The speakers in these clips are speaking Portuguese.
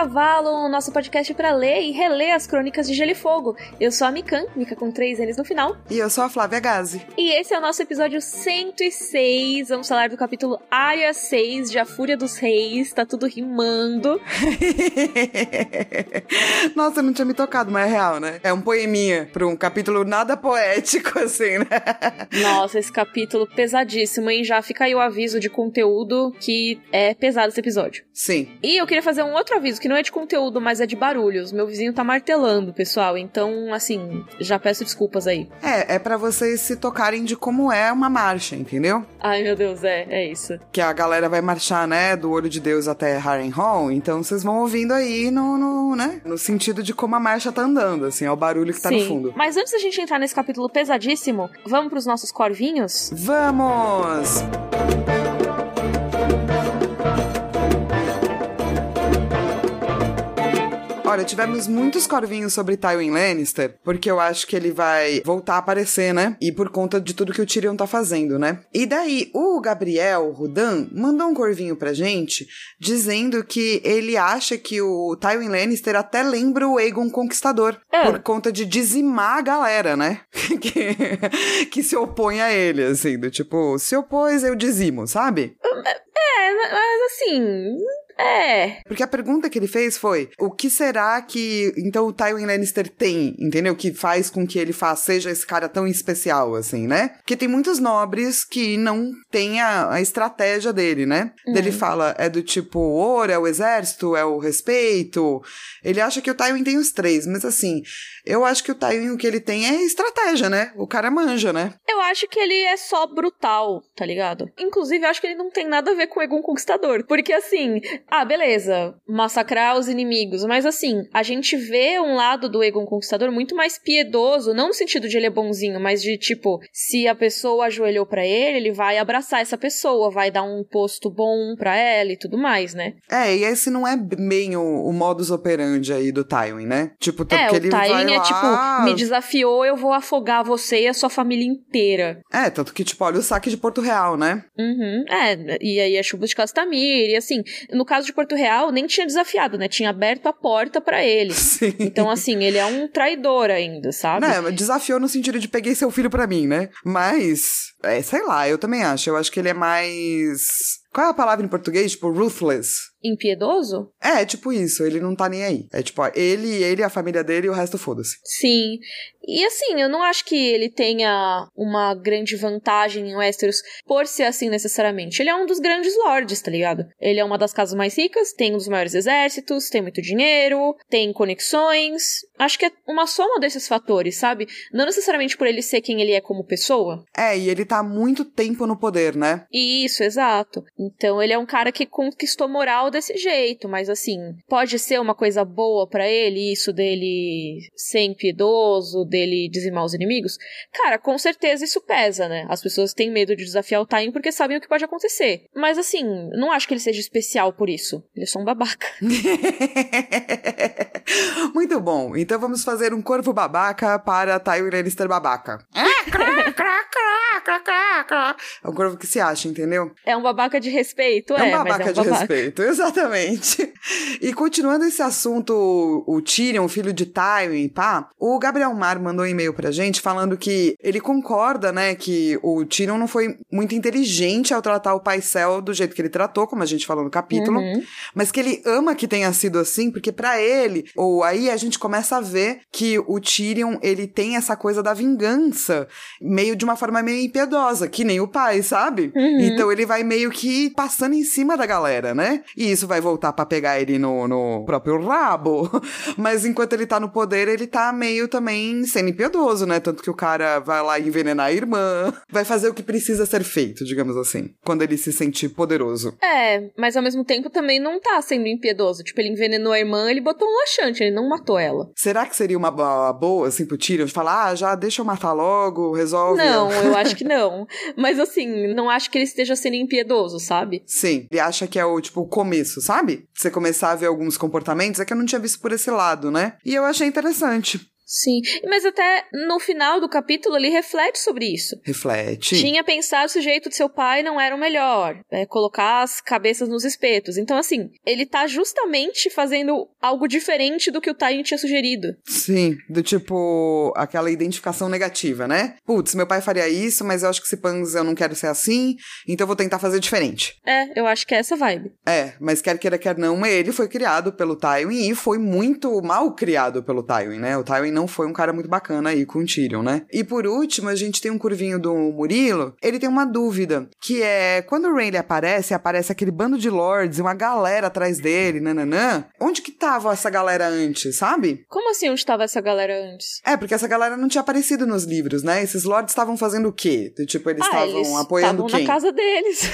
Cavalo, nosso podcast para ler e reler as crônicas de Gelo e Fogo. Eu sou a Mikan, Mika com três N's no final. E eu sou a Flávia Gazi. E esse é o nosso episódio 106. Vamos falar do capítulo Área 6 de A Fúria dos Reis. Tá tudo rimando. Nossa, eu não tinha me tocado, mas é real, né? É um poeminha pra um capítulo nada poético, assim, né? Nossa, esse capítulo pesadíssimo, hein? Já fica aí o aviso de conteúdo que é pesado esse episódio. Sim. E eu queria fazer um outro aviso, que não é de conteúdo, mas é de barulhos. Meu vizinho tá martelando, pessoal. Então, assim, já peço desculpas aí. É, é para vocês se tocarem de como é uma marcha, entendeu? Ai, meu Deus, é, é isso. Que a galera vai marchar, né, do Olho de Deus até Harrenhal, então vocês vão ouvindo aí no, no, né, no sentido de como a marcha tá andando, assim, é o barulho que tá Sim. no fundo. Mas antes da gente entrar nesse capítulo pesadíssimo, vamos pros nossos corvinhos? Vamos! Olha, tivemos muitos corvinhos sobre Tywin Lannister, porque eu acho que ele vai voltar a aparecer, né? E por conta de tudo que o Tyrion tá fazendo, né? E daí, o Gabriel Rudan mandou um corvinho pra gente, dizendo que ele acha que o Tywin Lannister até lembra o Aegon Conquistador, É. por conta de dizimar a galera, né? que, que se opõe a ele, assim, do tipo, se opôs, eu dizimo, sabe? É, mas assim. É. Porque a pergunta que ele fez foi: o que será que então o Tywin Lannister tem, entendeu? Que faz com que ele faça, seja esse cara tão especial, assim, né? Porque tem muitos nobres que não têm a, a estratégia dele, né? Ele fala: é do tipo ouro, é o exército, é o respeito. Ele acha que o Tywin tem os três, mas assim, eu acho que o Tywin o que ele tem é estratégia, né? O cara manja, né? Eu acho que ele é só brutal, tá ligado? Inclusive, eu acho que ele não tem nada a ver com o Egon Conquistador. Porque assim, ah, beleza, massacrar os inimigos. Mas assim, a gente vê um lado do Egon Conquistador muito mais piedoso, não no sentido de ele é bonzinho, mas de tipo, se a pessoa ajoelhou pra ele, ele vai abraçar essa pessoa, vai dar um posto bom pra ela e tudo mais, né? É, e esse não é bem o, o modus operandi aí do Tywin, né? Tipo, tanto é, que o ele vai Tywin é lá... tipo, me desafiou, eu vou afogar você e a sua família inteira. É, tanto que, tipo, olha o saque de Porto Real, né? Uhum, é, e aí a chuva de Castamir, e assim, no caso de Porto Real, nem tinha desafiado, né? Tinha aberto a porta pra ele. Sim. Então, assim, ele é um traidor ainda, sabe? Mas desafiou no sentido de peguei seu filho pra mim, né? Mas, é, sei lá, eu também acho. Eu acho que ele é mais. Qual é a palavra em português? Tipo, ruthless. Impiedoso? É, tipo isso, ele não tá nem aí. É tipo, ó, ele, ele, a família dele e o resto foda-se. Sim. E assim, eu não acho que ele tenha uma grande vantagem em Westeros por ser assim necessariamente. Ele é um dos grandes lords, tá ligado? Ele é uma das casas mais ricas, tem um dos maiores exércitos, tem muito dinheiro, tem conexões. Acho que é uma soma desses fatores, sabe? Não necessariamente por ele ser quem ele é como pessoa. É, e ele tá há muito tempo no poder, né? Isso, exato. Então ele é um cara que conquistou moral desse jeito, mas assim, pode ser uma coisa boa pra ele, isso dele ser impiedoso, dele dizimar os inimigos? Cara, com certeza isso pesa, né? As pessoas têm medo de desafiar o Time porque sabem o que pode acontecer. Mas assim, não acho que ele seja especial por isso. Ele é só um babaca. Muito bom. Então vamos fazer um corvo babaca para Tywin Lannister babaca. É um corvo que se acha, entendeu? É um babaca de respeito, É é, um babaca é um de babaca. respeito, exatamente. E continuando esse assunto, o Tyrion, filho de Tywin, pá, o Gabriel Mar mandou um e-mail pra gente falando que ele concorda, né, que o Tyrion não foi muito inteligente ao tratar o Paisel do jeito que ele tratou, como a gente falou no capítulo, Uhum. mas que ele ama que tenha sido assim, porque pra ele, ou aí a gente começa a ver que o Tyrion, ele tem essa coisa da vingança, meio de uma forma meio impiedosa, que nem o pai, sabe? Uhum. Então ele vai meio que passando em cima da galera, né? E isso vai voltar pra pegar ele no, no próprio rabo. Mas enquanto ele tá no poder, ele tá meio também sendo impiedoso, né? Tanto que o cara vai lá envenenar a irmã, vai fazer o que precisa ser feito, digamos assim, quando ele se sentir poderoso. É, mas ao mesmo tempo também não tá sendo impiedoso. Tipo, ele envenenou a irmã, ele botou um laxante, ele não matou ela. Será que seria uma boa, assim, pro Tyrion falar, ah, já deixa eu matar logo, resolve? Não, eu acho que não. Mas assim, não acho que ele esteja sendo impiedoso, sabe? Sim, ele acha que é o, tipo, o começo, sabe? Você começar a ver alguns comportamentos, é que eu não tinha visto por esse lado, né? E eu achei interessante. Sim, mas até no final do capítulo ele reflete sobre isso. Reflete. Tinha pensado se o jeito de seu pai não era o melhor, é, colocar as cabeças nos espetos. Então, assim, ele tá justamente fazendo algo diferente do que o Tywin tinha sugerido. Sim, do tipo, aquela identificação negativa, né? Putz, meu pai faria isso, mas eu acho que se pans eu não quero ser assim, então eu vou tentar fazer diferente. É, eu acho que é essa vibe. É, mas quer queira, quer não, ele foi criado pelo Tywin e foi muito mal criado pelo Tywin, né? O Tywin não foi um cara muito bacana aí com o Tyrion, né? E por último, a gente tem um curvinho do Murilo, ele tem uma dúvida, que é, quando o Rayleigh aparece, aparece aquele bando de lords e uma galera atrás dele, nananã, onde que tava essa galera antes, sabe? Como assim onde tava essa galera antes? É, porque essa galera não tinha aparecido nos livros, né? Esses lords estavam fazendo o quê? Tipo, eles Ah, estavam eles apoiando estavam quem? na casa deles.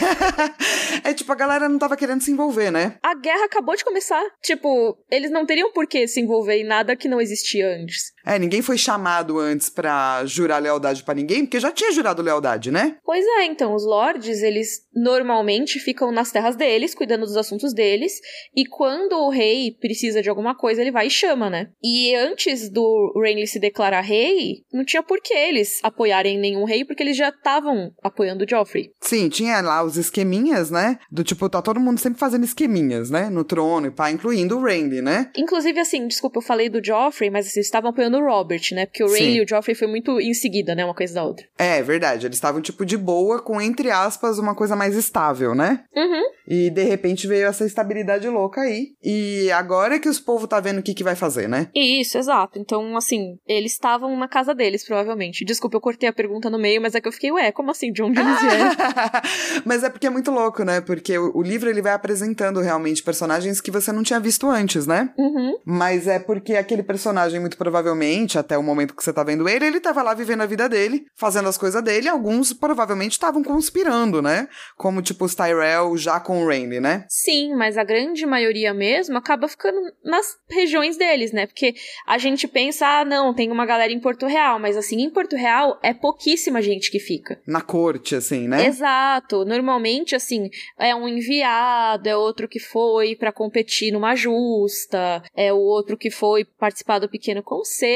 é tipo, a galera não tava querendo se envolver, né? A guerra acabou de começar. Tipo, eles não teriam por que se envolver em nada que não existia antes. É, ninguém foi chamado antes pra jurar lealdade pra ninguém, porque já tinha jurado lealdade, né? Pois é, então, os lords, eles normalmente ficam nas terras deles, cuidando dos assuntos deles, e quando o rei precisa de alguma coisa, ele vai e chama, né? E antes do Renly se declarar rei, não tinha por que eles apoiarem nenhum rei, porque eles já estavam apoiando o Joffrey. Sim, tinha lá os esqueminhas, né? Do tipo, tá todo mundo sempre fazendo esqueminhas, né? No trono e pá, incluindo o Randy, né? Inclusive, assim, desculpa, eu falei do Joffrey, mas assim, eles estavam apoiando o Robert, né? Porque o Sim. Renly e o Joffrey foi muito em seguida, né? Uma coisa da outra. É, verdade. Eles estavam, tipo, de boa, com, entre aspas, uma coisa mais estável, né? Uhum. E de repente veio essa estabilidade louca aí. E agora é que os povos tá vendo o que, que vai fazer, né? Isso, exato. Então, assim, eles estavam na casa deles, provavelmente. Desculpa, eu cortei a pergunta no meio, mas é que eu fiquei, ué, como assim? De onde eles vieram? Mas é porque é muito louco, né? Porque o, o livro ele vai apresentando realmente personagens que você não tinha visto antes, né? uhum. Mas é porque aquele personagem, muito provavelmente, até o momento que você tá vendo ele, ele tava lá vivendo a vida dele, fazendo as coisas dele, e alguns provavelmente estavam conspirando, né? Como tipo os Tyrell já com o Randy, né? Sim, mas a grande maioria mesmo acaba ficando nas regiões deles, né? Porque a gente pensa, ah, não, tem uma galera em Porto Real, mas assim, em Porto Real é pouquíssima gente que fica. Na corte, assim, né? Exato. Normalmente, assim, é um enviado, é outro que foi pra competir numa justa, é o outro que foi participar do pequeno conselho.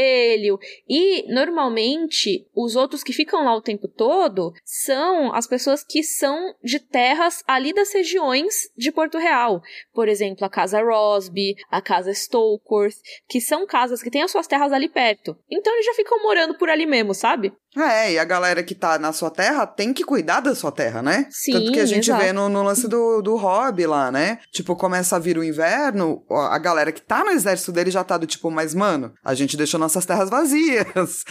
E, normalmente, os outros que ficam lá o tempo todo são as pessoas que são de terras ali das regiões de Porto Real. Por exemplo, a Casa Rosby, a Casa Stokeworth, que são casas que têm as suas terras ali perto. Então, eles já ficam morando por ali mesmo, sabe? É, e a galera que tá na sua terra tem que cuidar da sua terra, né? Sim, Tanto que a gente exato. vê no, no lance do, do hobby lá, né? Tipo, começa a vir o inverno, a galera que tá no exército dele já tá do tipo, mas mano, a gente deixou nossas terras vazias.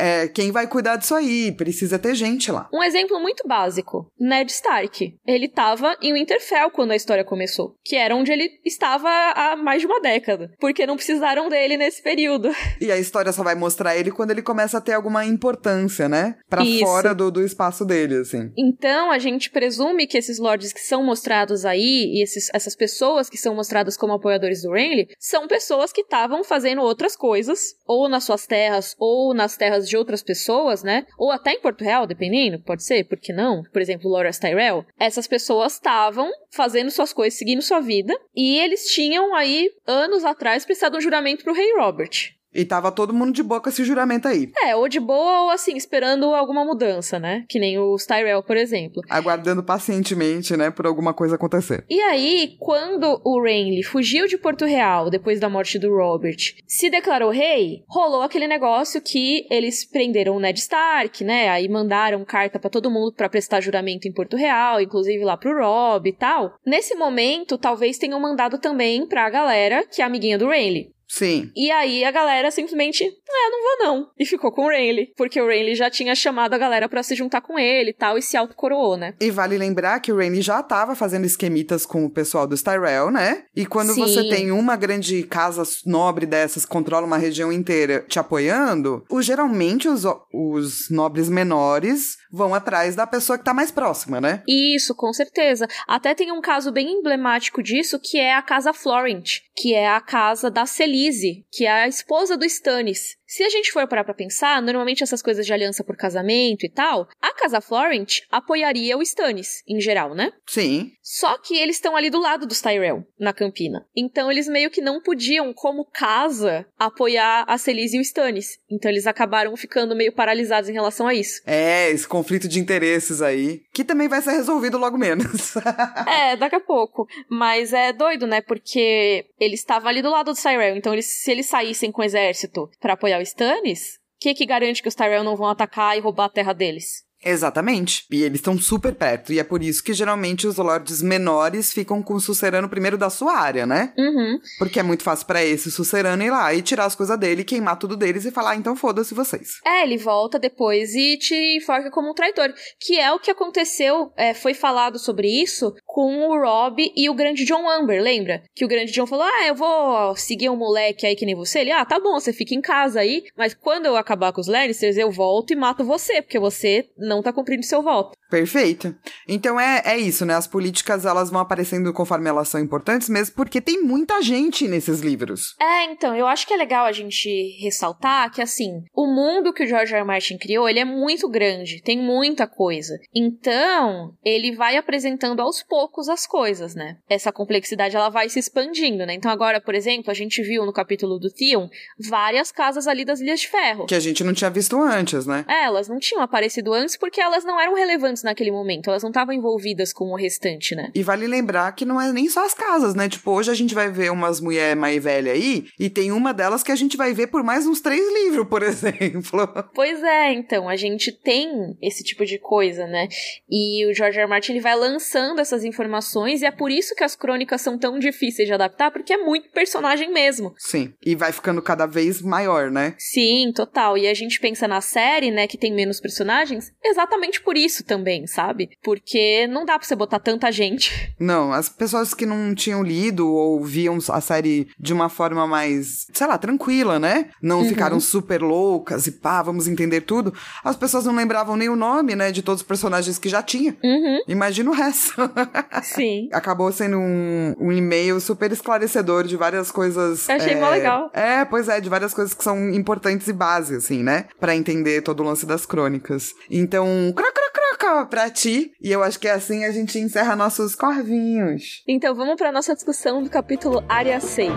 É, quem vai cuidar disso aí? Precisa ter gente lá. Um exemplo muito básico: Ned Stark. Ele tava em Winterfell quando a história começou, que era onde ele estava há mais de uma década, porque não precisaram dele nesse período. E a história só vai mostrar ele quando ele começa a ter alguma importância, né? Pra Isso. fora do, do espaço dele, assim. Então a gente presume que esses lords que são mostrados aí e esses- essas pessoas que são mostradas como apoiadores do Renly são pessoas que estavam fazendo outras coisas, ou nas suas terras, ou nas terras de outras pessoas, né? Ou até em Porto Real, dependendo, pode ser, por que não? Por exemplo, Loras Tyrell. Essas pessoas estavam fazendo suas coisas, seguindo sua vida, e eles tinham aí, anos atrás, prestado um juramento pro rei Robert. E tava todo mundo de boa com esse juramento aí. É, ou de boa, ou assim, esperando alguma mudança, né? Que nem os Tyrell, por exemplo. Aguardando pacientemente, né, por alguma coisa acontecer. E aí, quando o Renly fugiu de Porto Real depois da morte do Robert, se declarou rei, rolou aquele negócio que eles prenderam o Ned Stark, né? Aí mandaram carta pra todo mundo pra prestar juramento em Porto Real, inclusive lá pro Rob e tal. Nesse momento, talvez tenham mandado também pra galera que é amiguinha do Renly. Sim. E aí a galera simplesmente, é, não vou não. E ficou com o Renly, porque o Renly já tinha chamado a galera pra se juntar com ele e tal, e se autocoroou, né? E vale lembrar que o Rainy já tava fazendo esquemitas com o pessoal dos Tyrell, né? E quando Sim. você tem uma grande casa nobre dessas, controla uma região inteira te apoiando, o, geralmente os, os nobres menores vão atrás da pessoa que tá mais próxima, né? Isso, com certeza. Até tem um caso bem emblemático disso, que é a casa Florent, que é a casa da Celise, que é a esposa do Stannis. Se a gente for parar pra pensar, normalmente essas coisas de aliança por casamento e tal, a Casa Florent apoiaria o Stannis, em geral, né? Sim. Só que eles estão ali do lado dos Tyrell, na Campina. Então eles meio que não podiam, como casa, apoiar a Celise e o Stannis. Então eles acabaram ficando meio paralisados em relação a isso. É, esse conflito de interesses aí, que também vai ser resolvido logo menos. é, daqui a pouco. Mas é doido, né? Porque eles estavam ali do lado dos Tyrell. Então eles, se eles saíssem com o exército para apoiar o Stannis, o que, que garante que os Tyrell não vão atacar e roubar a terra deles? Exatamente. E eles estão super perto. E é por isso que geralmente os lords menores ficam com o sucerano primeiro da sua área, né? Uhum. Porque é muito fácil para esse sucerano ir lá e tirar as coisas dele, queimar tudo deles e falar, ah, então foda-se vocês. É, ele volta depois e te enforca como um traidor. Que é o que aconteceu, é, foi falado sobre isso com o Rob e o grande John Amber, lembra? Que o grande John falou: Ah, eu vou seguir um moleque aí que nem você. Ele, ah, tá bom, você fica em casa aí, mas quando eu acabar com os Lannisters, eu volto e mato você, porque você não tá cumprindo seu voto. Perfeito. Então é, é isso, né? As políticas elas vão aparecendo conforme elas são importantes, mesmo porque tem muita gente nesses livros. É, então, eu acho que é legal a gente ressaltar que, assim, o mundo que o George R. R. Martin criou, ele é muito grande, tem muita coisa. Então, ele vai apresentando aos poucos as coisas, né? Essa complexidade, ela vai se expandindo, né? Então, agora, por exemplo, a gente viu no capítulo do Theon várias casas ali das Ilhas de Ferro. Que a gente não tinha visto antes, né? É, elas não tinham aparecido antes porque elas não eram relevantes naquele momento, elas não estavam envolvidas com o restante, né? E vale lembrar que não é nem só as casas, né? Tipo, hoje a gente vai ver umas mulher mais velha aí, e tem uma delas que a gente vai ver por mais uns três livros, por exemplo. Pois é, então, a gente tem esse tipo de coisa, né? E o George R. R. Martin ele vai lançando essas informações, e é por isso que as crônicas são tão difíceis de adaptar, porque é muito personagem mesmo. Sim, e vai ficando cada vez maior, né? Sim, total. E a gente pensa na série, né, que tem menos personagens, exatamente por isso também, sabe? Porque não dá pra você botar tanta gente. Não, as pessoas que não tinham lido ou viam a série de uma forma mais, sei lá, tranquila, né? Não uhum. ficaram super loucas e pá, vamos entender tudo. As pessoas não lembravam nem o nome, né, de todos os personagens que já tinha. Uhum. Imagina o resto. Sim. Acabou sendo um, um e-mail super esclarecedor de várias coisas. Eu achei é... mó legal. É, pois é, de várias coisas que são importantes e base, assim, né? Para entender todo o lance das crônicas. Então, crac, crac, crac, pra ti. E eu acho que é assim a gente encerra nossos corvinhos. Então vamos pra nossa discussão do capítulo Área 6.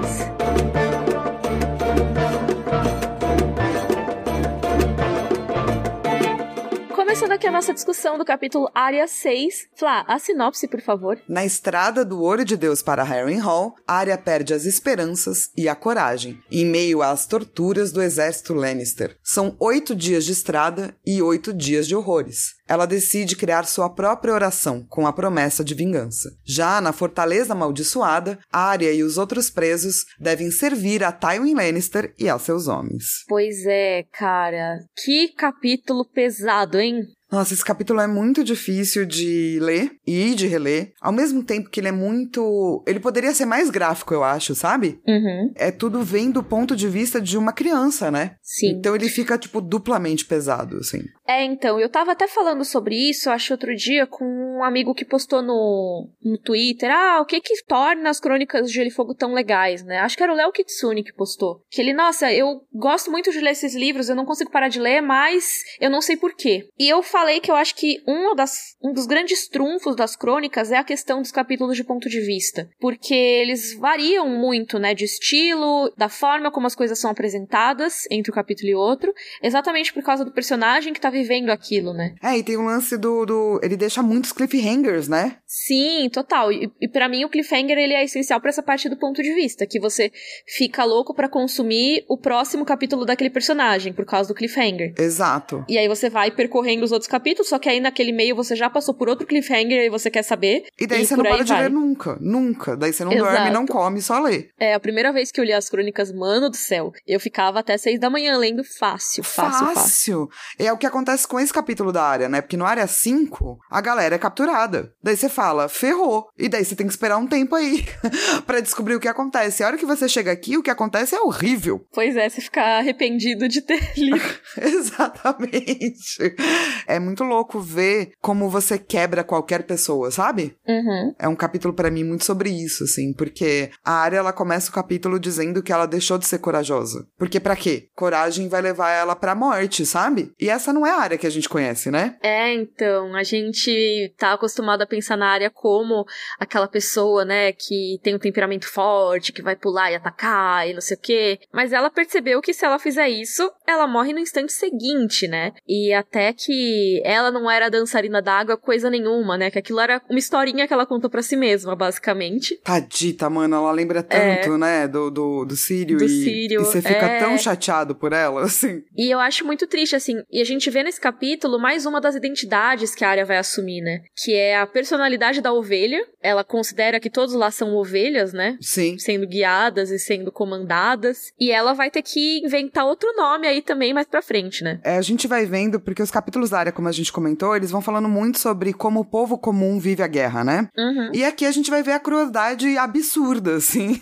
Começando aqui a nossa discussão do capítulo Área 6. Flá, a sinopse, por favor. Na estrada do Ouro de Deus para Harrenhal, Arya perde as esperanças e a coragem, em meio às torturas do exército Lannister. São oito dias de estrada e oito dias de horrores. Ela decide criar sua própria oração, com a promessa de vingança. Já na Fortaleza Amaldiçoada, Arya e os outros presos devem servir a Tywin Lannister e a seus homens. Pois é, cara. Que capítulo pesado, hein? Nossa, esse capítulo é muito difícil de ler e de reler. Ao mesmo tempo que ele é muito. Ele poderia ser mais gráfico, eu acho, sabe? Uhum. É tudo vem do ponto de vista de uma criança, né? Sim. Então ele fica, tipo, duplamente pesado, assim. É, então, eu tava até falando sobre isso, acho, outro dia, com um amigo que postou no, no Twitter. Ah, o que que torna as crônicas de Gelo e Fogo tão legais, né? Acho que era o Léo Kitsune que postou. Que ele, nossa, eu gosto muito de ler esses livros, eu não consigo parar de ler, mas eu não sei porquê. E eu falei que eu acho que um, das, um dos grandes trunfos das crônicas é a questão dos capítulos de ponto de vista. Porque eles variam muito, né, de estilo, da forma como as coisas são apresentadas entre um capítulo e outro, exatamente por causa do personagem que tá vivendo aquilo, né? É, e tem o um lance do, do. Ele deixa muitos cliffhangers, né? Sim, total. E, e para mim o cliffhanger ele é essencial para essa parte do ponto de vista, que você fica louco para consumir o próximo capítulo daquele personagem por causa do cliffhanger. Exato. E aí você vai percorrendo os outros capítulos, só que aí naquele meio você já passou por outro cliffhanger e você quer saber. E daí e você não para de ler nunca, nunca. Daí você não Exato. dorme, não come, só lê. É, a primeira vez que eu li as crônicas, mano do céu, eu ficava até seis da manhã lendo fácil, fácil, fácil. Fácil. É o que acontece com esse capítulo da área, né? Porque no área 5, a galera é capturada. Daí você fala, ferrou. E daí você tem que esperar um tempo aí para descobrir o que acontece. A hora que você chega aqui, o que acontece é horrível. Pois é, você fica arrependido de ter lido. Exatamente. É muito louco ver como você quebra qualquer pessoa, sabe? Uhum. É um capítulo para mim muito sobre isso, assim, porque a Arya ela começa o capítulo dizendo que ela deixou de ser corajosa. Porque para quê? Coragem vai levar ela pra morte, sabe? E essa não é a área que a gente conhece, né? É, então, a gente tá acostumado a pensar na área como aquela pessoa, né, que tem um temperamento forte, que vai pular e atacar e não sei o quê. Mas ela percebeu que se ela fizer isso, ela morre no instante seguinte, né? E até que ela não era dançarina d'água coisa nenhuma, né? Que aquilo era uma historinha que ela contou para si mesma, basicamente. Tadita, mano, ela lembra tanto, é, né, do, do, do Sírio. Do e, Sírio. E você fica é... tão chateado por ela, assim. E eu acho muito triste, assim. E a gente vê nesse capítulo mais uma das identidades que a área vai assumir, né? Que é a personalidade da ovelha. Ela considera que todos lá são ovelhas, né? Sim. Sendo guiadas e sendo comandadas. E ela vai ter que inventar outro nome aí também mais pra frente, né? É, a gente vai vendo, porque os capítulos da área, como a gente comentou, eles vão falando muito sobre como o povo comum vive a guerra, né? Uhum. E aqui a gente vai ver a crueldade absurda, assim,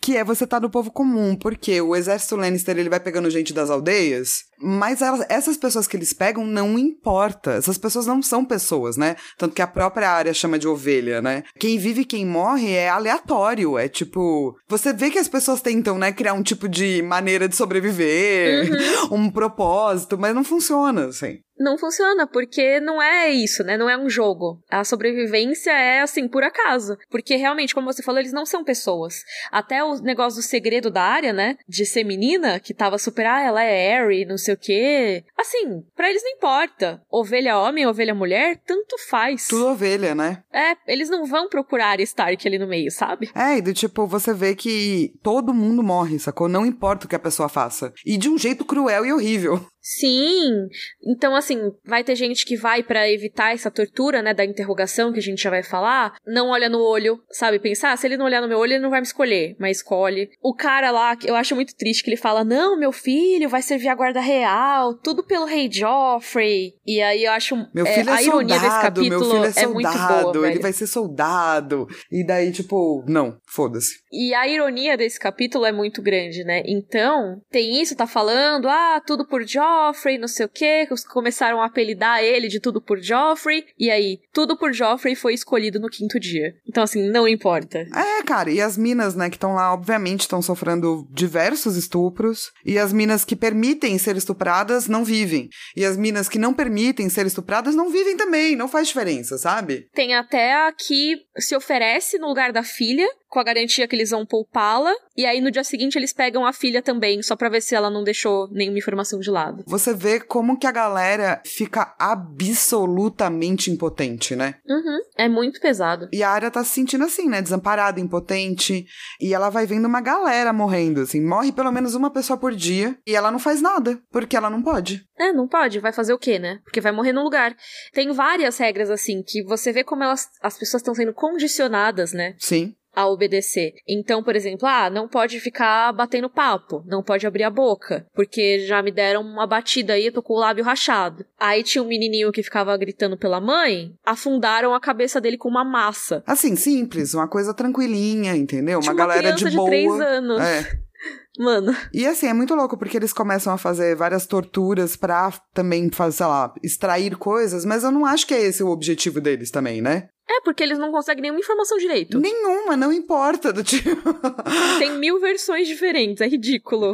que é você tá no povo comum, porque o exército Lannister ele vai pegando gente das aldeias mas elas, essas pessoas que eles pegam não importa. Essas pessoas não são pessoas, né? Tanto que a própria área chama de ovelha, né? Quem vive e quem morre é aleatório. É tipo. Você vê que as pessoas tentam, né, criar um tipo de maneira de sobreviver, uhum. um propósito, mas não funciona, assim não funciona, porque não é isso, né? Não é um jogo. A sobrevivência é assim, por acaso. Porque realmente, como você falou, eles não são pessoas. Até o negócio do segredo da área, né? De ser menina, que tava super, ah, ela é Harry, não sei o quê. Assim, para eles não importa. Ovelha homem, ovelha mulher, tanto faz. Tudo ovelha, né? É, eles não vão procurar Stark ali no meio, sabe? É, e do tipo, você vê que todo mundo morre, sacou? Não importa o que a pessoa faça. E de um jeito cruel e horrível. Sim. Então, assim, vai ter gente que vai para evitar essa tortura, né, da interrogação que a gente já vai falar, não olha no olho, sabe? Pensar, ah, se ele não olhar no meu olho, ele não vai me escolher, mas escolhe. O cara lá, eu acho muito triste que ele fala: "Não, meu filho vai servir a guarda real, tudo pelo rei Joffrey". E aí eu acho meu filho é, é a ironia soldado, desse capítulo meu filho é, soldado, é muito boa, ele vai ser soldado. E daí tipo, não, foda-se. E a ironia desse capítulo é muito grande, né? Então, tem isso, tá falando, ah, tudo por Joffrey Joffrey, não sei o que, começaram a apelidar ele de tudo por Joffrey, e aí, tudo por Joffrey foi escolhido no quinto dia. Então, assim, não importa. É, cara, e as minas, né, que estão lá, obviamente, estão sofrendo diversos estupros, e as minas que permitem ser estupradas não vivem. E as minas que não permitem ser estupradas não vivem também, não faz diferença, sabe? Tem até a que se oferece no lugar da filha, com a garantia que eles vão poupá-la, e aí no dia seguinte eles pegam a filha também, só pra ver se ela não deixou nenhuma informação de lado. Você vê como que a galera fica absolutamente impotente, né? Uhum, é muito pesado. E a área tá se sentindo assim, né? Desamparada, impotente, e ela vai vendo uma galera morrendo, assim, morre pelo menos uma pessoa por dia, e ela não faz nada, porque ela não pode. É, não pode, vai fazer o quê, né? Porque vai morrer no lugar. Tem várias regras assim, que você vê como elas, as pessoas estão sendo condicionadas, né? Sim a obedecer. Então, por exemplo, ah, não pode ficar batendo papo, não pode abrir a boca, porque já me deram uma batida aí, eu tô com o lábio rachado. Aí tinha um menininho que ficava gritando pela mãe, afundaram a cabeça dele com uma massa. Assim, simples, uma coisa tranquilinha, entendeu? Uma, uma galera de boa. de três anos. É. Mano. E assim, é muito louco, porque eles começam a fazer várias torturas pra também fazer, sei lá, extrair coisas, mas eu não acho que é esse o objetivo deles também, né? É, porque eles não conseguem nenhuma informação direito. Nenhuma, não importa. Do tipo... Tem mil versões diferentes, é ridículo.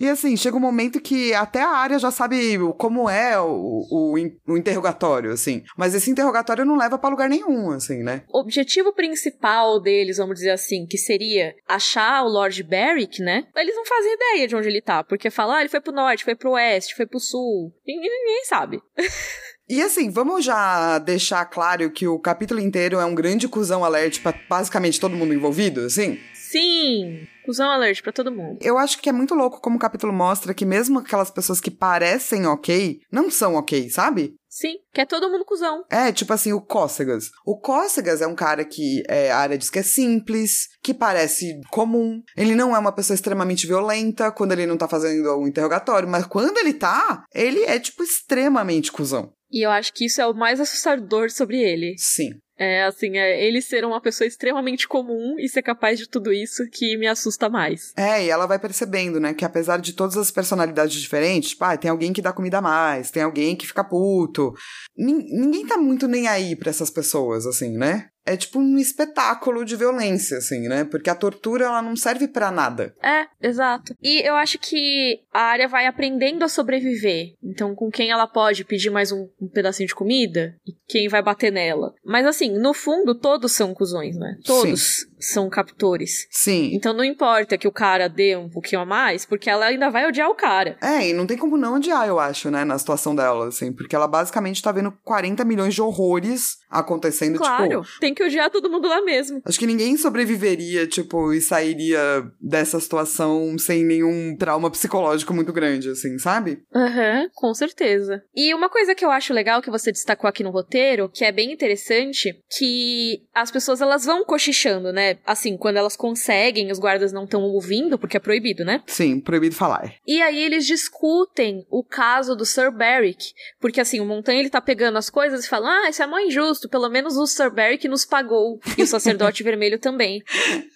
E assim, chega um momento que até a área já sabe como é o, o, o interrogatório, assim. Mas esse interrogatório não leva para lugar nenhum, assim, né? O objetivo principal deles, vamos dizer assim, que seria achar o Lord Barrick, né? Eles não fazem ideia de onde ele tá, porque falar, ah, ele foi pro norte, foi pro oeste, foi pro sul. Ninguém, ninguém sabe. E assim, vamos já deixar claro que o capítulo inteiro é um grande cuzão alert para basicamente todo mundo envolvido, assim? Sim, cuzão alert para todo mundo. Eu acho que é muito louco como o capítulo mostra que mesmo aquelas pessoas que parecem ok, não são ok, sabe? Sim, que é todo mundo cuzão. É, tipo assim, o Cócegas. O Cócegas é um cara que é, a área diz que é simples, que parece comum. Ele não é uma pessoa extremamente violenta quando ele não tá fazendo o interrogatório, mas quando ele tá, ele é, tipo, extremamente cuzão. E eu acho que isso é o mais assustador sobre ele. Sim. É, assim, é ele ser uma pessoa extremamente comum e ser capaz de tudo isso que me assusta mais. É, e ela vai percebendo, né, que apesar de todas as personalidades diferentes, tipo, ah, tem alguém que dá comida a mais, tem alguém que fica puto. ninguém tá muito nem aí pra essas pessoas, assim, né? É tipo um espetáculo de violência, assim, né? Porque a tortura, ela não serve para nada. É, exato. E eu acho que a área vai aprendendo a sobreviver. Então, com quem ela pode pedir mais um, um, pedacinho de comida e quem vai bater nela. Mas, assim, no fundo, todos são cuzões, né? Todos Sim. São captores. Sim. Então, não importa que o cara dê um pouquinho a mais, porque ela ainda vai odiar o cara. É, e não tem como não odiar, eu acho, né? Na situação dela, assim. Porque ela basicamente tá vendo 40 milhões de horrores acontecendo, claro, tipo... tem que odiar todo mundo lá mesmo. Acho que ninguém sobreviveria, tipo, e sairia dessa situação sem nenhum trauma psicológico muito grande, assim, sabe? Aham, uhum, com certeza. E uma coisa que eu acho legal que você destacou aqui no roteiro, que é bem interessante, que as pessoas elas vão cochichando, né? Assim, quando elas conseguem, os guardas não estão ouvindo, porque é proibido, né? Sim, proibido falar. E aí eles discutem o caso do Sir Beric, porque assim, o Montanha ele tá pegando as coisas e fala: "Ah, isso é mó injusto, pelo menos o Sir Beric nos pagou e o sacerdote vermelho também".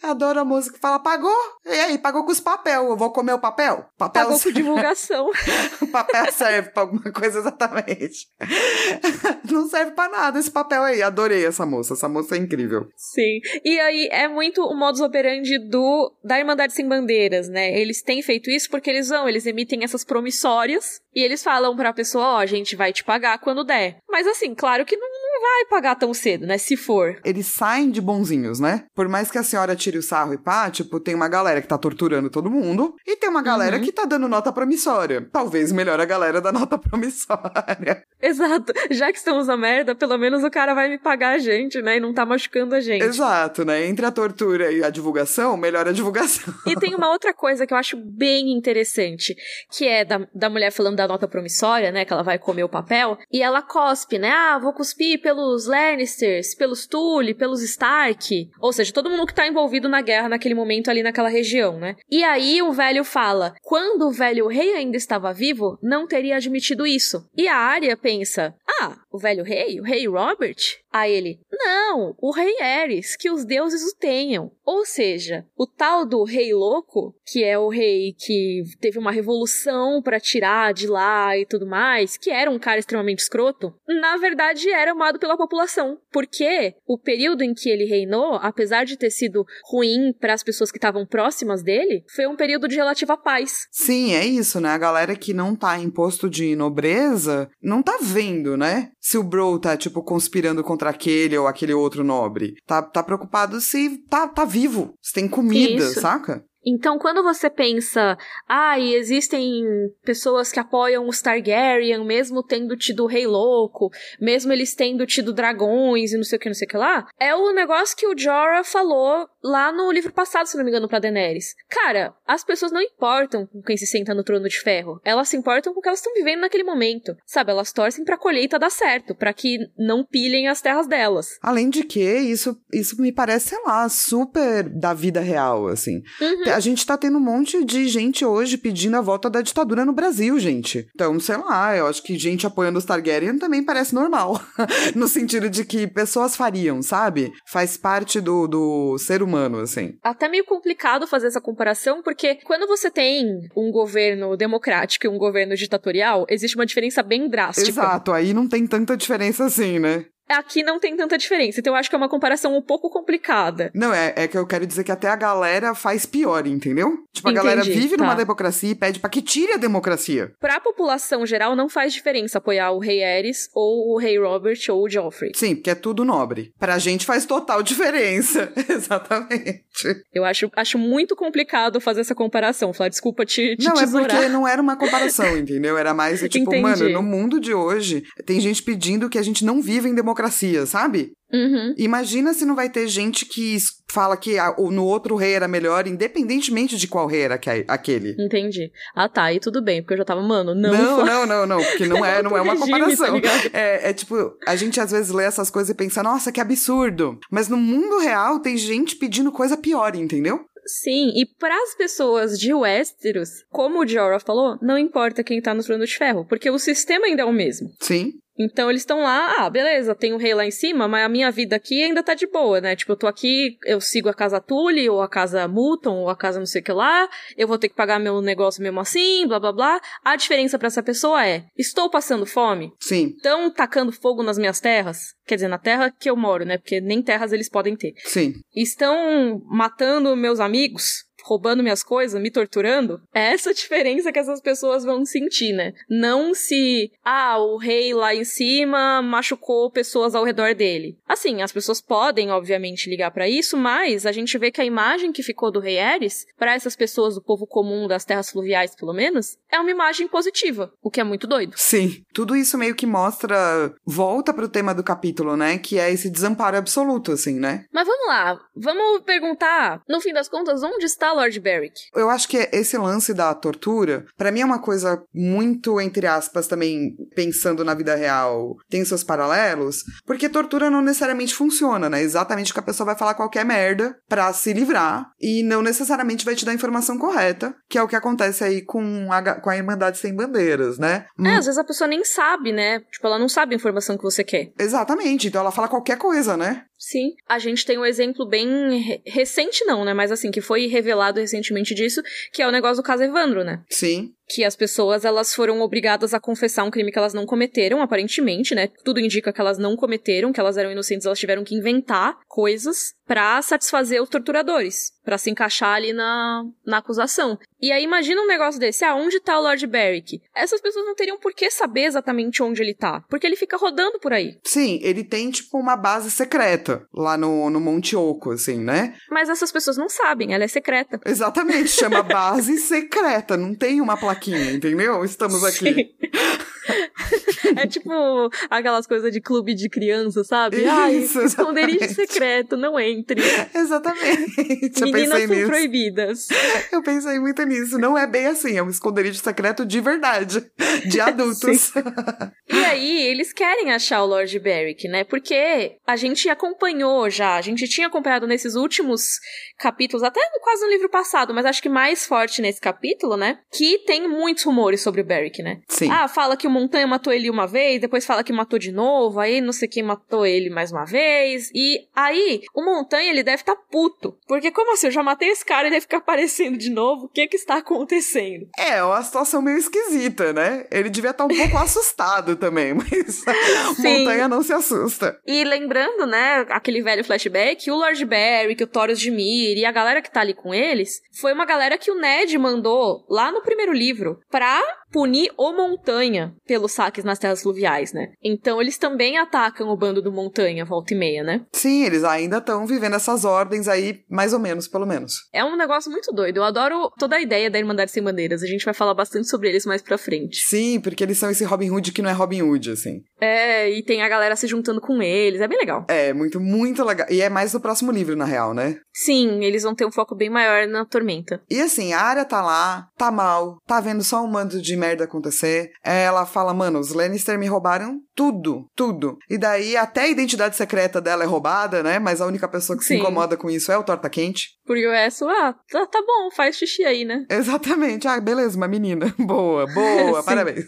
Adoro a música que fala: "Pagou? E aí, pagou com os papel, eu vou comer o papel?" Papel pagou com divulgação. o papel serve para alguma coisa exatamente. Não serve para nada esse papel aí. Adorei essa moça. Essa moça é incrível. Sim. E aí é muito o modus operandi do da Irmandade Sem Bandeiras, né? Eles têm feito isso porque eles vão, eles emitem essas promissórias e eles falam pra pessoa, ó, oh, a gente vai te pagar quando der. Mas assim, claro que não, não vai pagar tão cedo, né? Se for. Eles saem de bonzinhos, né? Por mais que a senhora tire o sarro e pá, tipo, tem uma galera que tá torturando todo mundo e tem uma galera uhum. que tá dando nota promissória. Talvez melhor a galera da nota promissória. Exato. Já que estamos na merda, pelo menos o cara vai me pagar a gente, né? E não tá machucando a gente. Exato, né? Entre a tortura e a divulgação, melhor a divulgação. E tem uma outra coisa que eu acho bem interessante, que é da, da mulher falando da nota promissória, né? Que ela vai comer o papel, e ela cospe, né? Ah, vou cuspir pelos Lannisters, pelos Tully, pelos Stark. Ou seja, todo mundo que tá envolvido na guerra naquele momento ali naquela região, né? E aí o velho fala: quando o velho rei ainda estava vivo, não teria admitido isso. E a Arya pensa: ah, o velho rei, o rei Robert? A ele: Não, o rei Eris, que os deuses o tenham. Ou seja, o tal do rei louco, que é o rei que teve uma revolução para tirar de lá e tudo mais, que era um cara extremamente escroto, na verdade era amado pela população, porque o período em que ele reinou, apesar de ter sido ruim para as pessoas que estavam próximas dele, foi um período de relativa paz. Sim, é isso, né? A galera que não tá em posto de nobreza não tá vendo, né? Se o Bro tá, tipo, conspirando contra aquele ou aquele outro nobre. Tá, tá preocupado se tá, tá vivo, se tem comida, Isso. saca? Então, quando você pensa, ah, e existem pessoas que apoiam os Targaryen, mesmo tendo tido o Rei Louco, mesmo eles tendo tido dragões e não sei o que, não sei o que lá, é o negócio que o Jorah falou lá no livro passado, se não me engano, pra Daenerys. Cara, as pessoas não importam com quem se senta no trono de ferro. Elas se importam com o que elas estão vivendo naquele momento. Sabe, elas torcem pra colheita dar certo, para que não pilhem as terras delas. Além de que, isso, isso me parece, sei lá, super da vida real, assim. Uhum. A gente tá tendo um monte de gente hoje pedindo a volta da ditadura no Brasil, gente. Então, sei lá, eu acho que gente apoiando os Targaryen também parece normal. no sentido de que pessoas fariam, sabe? Faz parte do, do ser humano, assim. Até meio complicado fazer essa comparação, porque quando você tem um governo democrático e um governo ditatorial, existe uma diferença bem drástica. Exato, aí não tem tanta diferença assim, né? Aqui não tem tanta diferença, então eu acho que é uma comparação um pouco complicada. Não, é, é que eu quero dizer que até a galera faz pior, entendeu? Tipo, a Entendi, galera vive tá. numa democracia e pede para que tire a democracia. Pra população geral, não faz diferença apoiar o rei Ares, ou o rei Robert, ou o Joffrey. Sim, porque é tudo nobre. Pra gente faz total diferença. Exatamente. Eu acho, acho muito complicado fazer essa comparação, Falar, desculpa te, te Não, tesourar. é porque não era uma comparação, entendeu? Era mais, é, tipo, Entendi. mano, no mundo de hoje, tem gente pedindo que a gente não viva em democracia democracia, sabe? Uhum. Imagina se não vai ter gente que fala que a, no outro rei era melhor, independentemente de qual rei era aquele. Entendi. Ah, tá, e tudo bem, porque eu já tava, mano, não. Não, não, não, não, porque não é, não é uma tá comparação. Tá é, é tipo, a gente às vezes lê essas coisas e pensa, nossa, que absurdo. Mas no mundo real tem gente pedindo coisa pior, entendeu? Sim, e para as pessoas de Westeros, como o Jorah falou, não importa quem tá no trono de ferro, porque o sistema ainda é o mesmo. Sim. Então eles estão lá, ah, beleza, tem o rei lá em cima, mas a minha vida aqui ainda tá de boa, né? Tipo, eu tô aqui, eu sigo a casa Tully, ou a casa Muton, ou a casa não sei o que lá, eu vou ter que pagar meu negócio mesmo assim, blá blá blá. A diferença para essa pessoa é: estou passando fome? Sim. Estão tacando fogo nas minhas terras? Quer dizer, na terra que eu moro, né? Porque nem terras eles podem ter. Sim. Estão matando meus amigos? Roubando minhas coisas, me torturando, é essa diferença que essas pessoas vão sentir, né? Não se, ah, o rei lá em cima machucou pessoas ao redor dele. Assim, as pessoas podem, obviamente, ligar para isso, mas a gente vê que a imagem que ficou do rei Ares, para essas pessoas do povo comum das terras fluviais, pelo menos, é uma imagem positiva, o que é muito doido. Sim. Tudo isso meio que mostra, volta pro tema do capítulo, né? Que é esse desamparo absoluto, assim, né? Mas vamos lá, vamos perguntar, no fim das contas, onde está Lord Beric? Eu acho que esse lance da tortura, para mim é uma coisa muito, entre aspas, também pensando na vida real, tem seus paralelos, porque tortura não necessariamente funciona, né? Exatamente que a pessoa vai falar qualquer merda pra se livrar e não necessariamente vai te dar a informação correta, que é o que acontece aí com a, com a Irmandade Sem Bandeiras, né? É, às vezes a pessoa nem sabe, né? Tipo, ela não sabe a informação que você quer. Exatamente, então ela fala qualquer coisa, né? Sim. A gente tem um exemplo bem re recente, não, né? Mas assim, que foi revelado recentemente disso, que é o negócio do caso Evandro, né? Sim que as pessoas elas foram obrigadas a confessar um crime que elas não cometeram, aparentemente, né? Tudo indica que elas não cometeram, que elas eram inocentes, elas tiveram que inventar coisas para satisfazer os torturadores, para se encaixar ali na, na acusação. E aí imagina um negócio desse, ah, onde tá o Lord Beric? Essas pessoas não teriam por que saber exatamente onde ele tá, porque ele fica rodando por aí. Sim, ele tem tipo uma base secreta lá no, no Monte Oco, assim, né? Mas essas pessoas não sabem, ela é secreta. Exatamente, chama base secreta, não tem uma entendeu? Estamos aqui. É tipo aquelas coisas de clube de criança, sabe? Isso, Ai, esconderijo secreto, não entre. Exatamente. Meninas são nisso. proibidas. Eu pensei muito nisso. Não é bem assim, é um esconderijo secreto de verdade, de adultos. e aí, eles querem achar o Lord Beric, né? Porque a gente acompanhou já, a gente tinha acompanhado nesses últimos capítulos, até quase no livro passado, mas acho que mais forte nesse capítulo, né? Que tem muitos rumores sobre o Beric, né? Sim. Ah, fala que o Montanha matou ele uma vez, depois fala que matou de novo, aí não sei quem matou ele mais uma vez. E aí, o Montanha, ele deve estar tá puto. Porque como assim, eu já matei esse cara e ele fica aparecendo de novo, o que que está acontecendo? É, é uma situação meio esquisita, né? Ele devia estar tá um pouco assustado também, mas Montanha não se assusta. E lembrando, né, aquele velho flashback, o Lord Barry, que o Taurus de Mir e a galera que tá ali com eles, foi uma galera que o Ned mandou lá no primeiro livro pra punir o Montanha pelos saques nas terras fluviais, né? Então eles também atacam o bando do Montanha, volta e meia, né? Sim, eles ainda estão vivendo essas ordens aí, mais ou menos, pelo menos. É um negócio muito doido. Eu adoro toda a ideia da Irmandade Sem Bandeiras. A gente vai falar bastante sobre eles mais pra frente. Sim, porque eles são esse Robin Hood que não é Robin Hood, assim. É, e tem a galera se juntando com eles. É bem legal. É, muito, muito legal. E é mais no próximo livro, na real, né? Sim, eles vão ter um foco bem maior na Tormenta. E assim, a área tá lá, tá mal, tá vendo só um mando de merda acontecer. Ela fala, mano, os Lannister me roubaram tudo, tudo. E daí até a identidade secreta dela é roubada, né? Mas a única pessoa que Sim. se incomoda com isso é o Torta Quente. Porque o resto, ah, tá, tá bom, faz xixi aí, né? Exatamente. Ah, beleza, uma menina. Boa, boa, parabéns.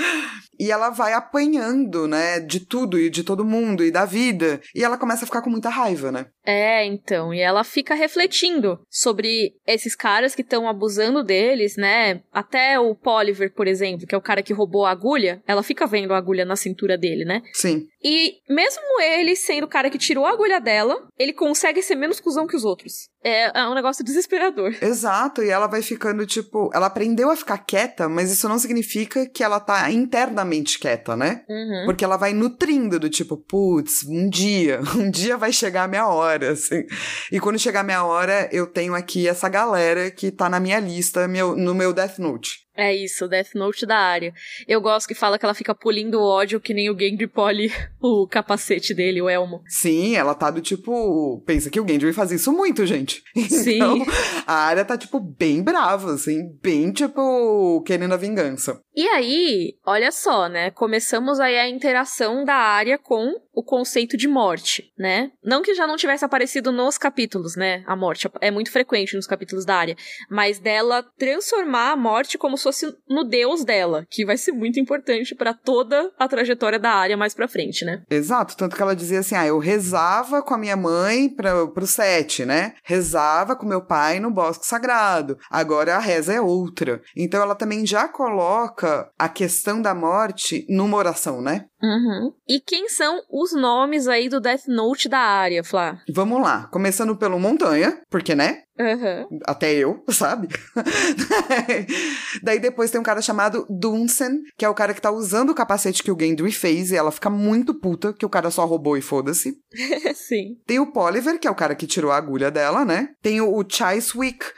e ela vai apanhando, né, de tudo e de todo mundo e da vida. E ela começa a ficar com muita raiva, né? É, então. E ela fica refletindo sobre esses caras que estão abusando deles, né? Até o Poliver, por exemplo, que é o cara que roubou a agulha, ela fica vendo a agulha na cintura dele, né? Sim. E mesmo ele sendo o cara que tirou a agulha dela, ele consegue ser menos cuzão que os outros. É, é um negócio desesperador. Exato, e ela vai ficando tipo. Ela aprendeu a ficar quieta, mas isso não significa que ela tá internamente quieta, né? Uhum. Porque ela vai nutrindo do tipo, putz, um dia, um dia vai chegar a minha hora, assim. E quando chegar a minha hora, eu tenho aqui essa galera que tá na minha lista, meu, no meu Death Note. É isso, Death Note da área. Eu gosto que fala que ela fica polindo o ódio que nem o Gendry pole o capacete dele, o elmo. Sim, ela tá do tipo. Pensa que o Gendry faz isso muito, gente. Sim. Então, a área tá, tipo, bem brava, assim, bem, tipo, querendo a vingança. E aí, olha só, né? Começamos aí a interação da área com o conceito de morte, né? Não que já não tivesse aparecido nos capítulos, né? A morte é muito frequente nos capítulos da área, mas dela transformar a morte como se fosse no deus dela, que vai ser muito importante para toda a trajetória da área mais pra frente, né? Exato, tanto que ela dizia assim: ah, eu rezava com a minha mãe pra, pro sete, né? Rezava com meu pai no bosque sagrado. Agora a reza é outra. Então ela também já coloca a questão da morte numa oração, né? Uhum. E quem são os nomes aí do Death Note da área, Flá? Vamos lá, começando pelo Montanha, porque, né? Uhum. Até eu, sabe? Daí depois tem um cara chamado Dunsen, que é o cara que tá usando o capacete que o Gendry fez, e ela fica muito puta que o cara só roubou e foda-se. Sim. Tem o Poliver, que é o cara que tirou a agulha dela, né? Tem o, o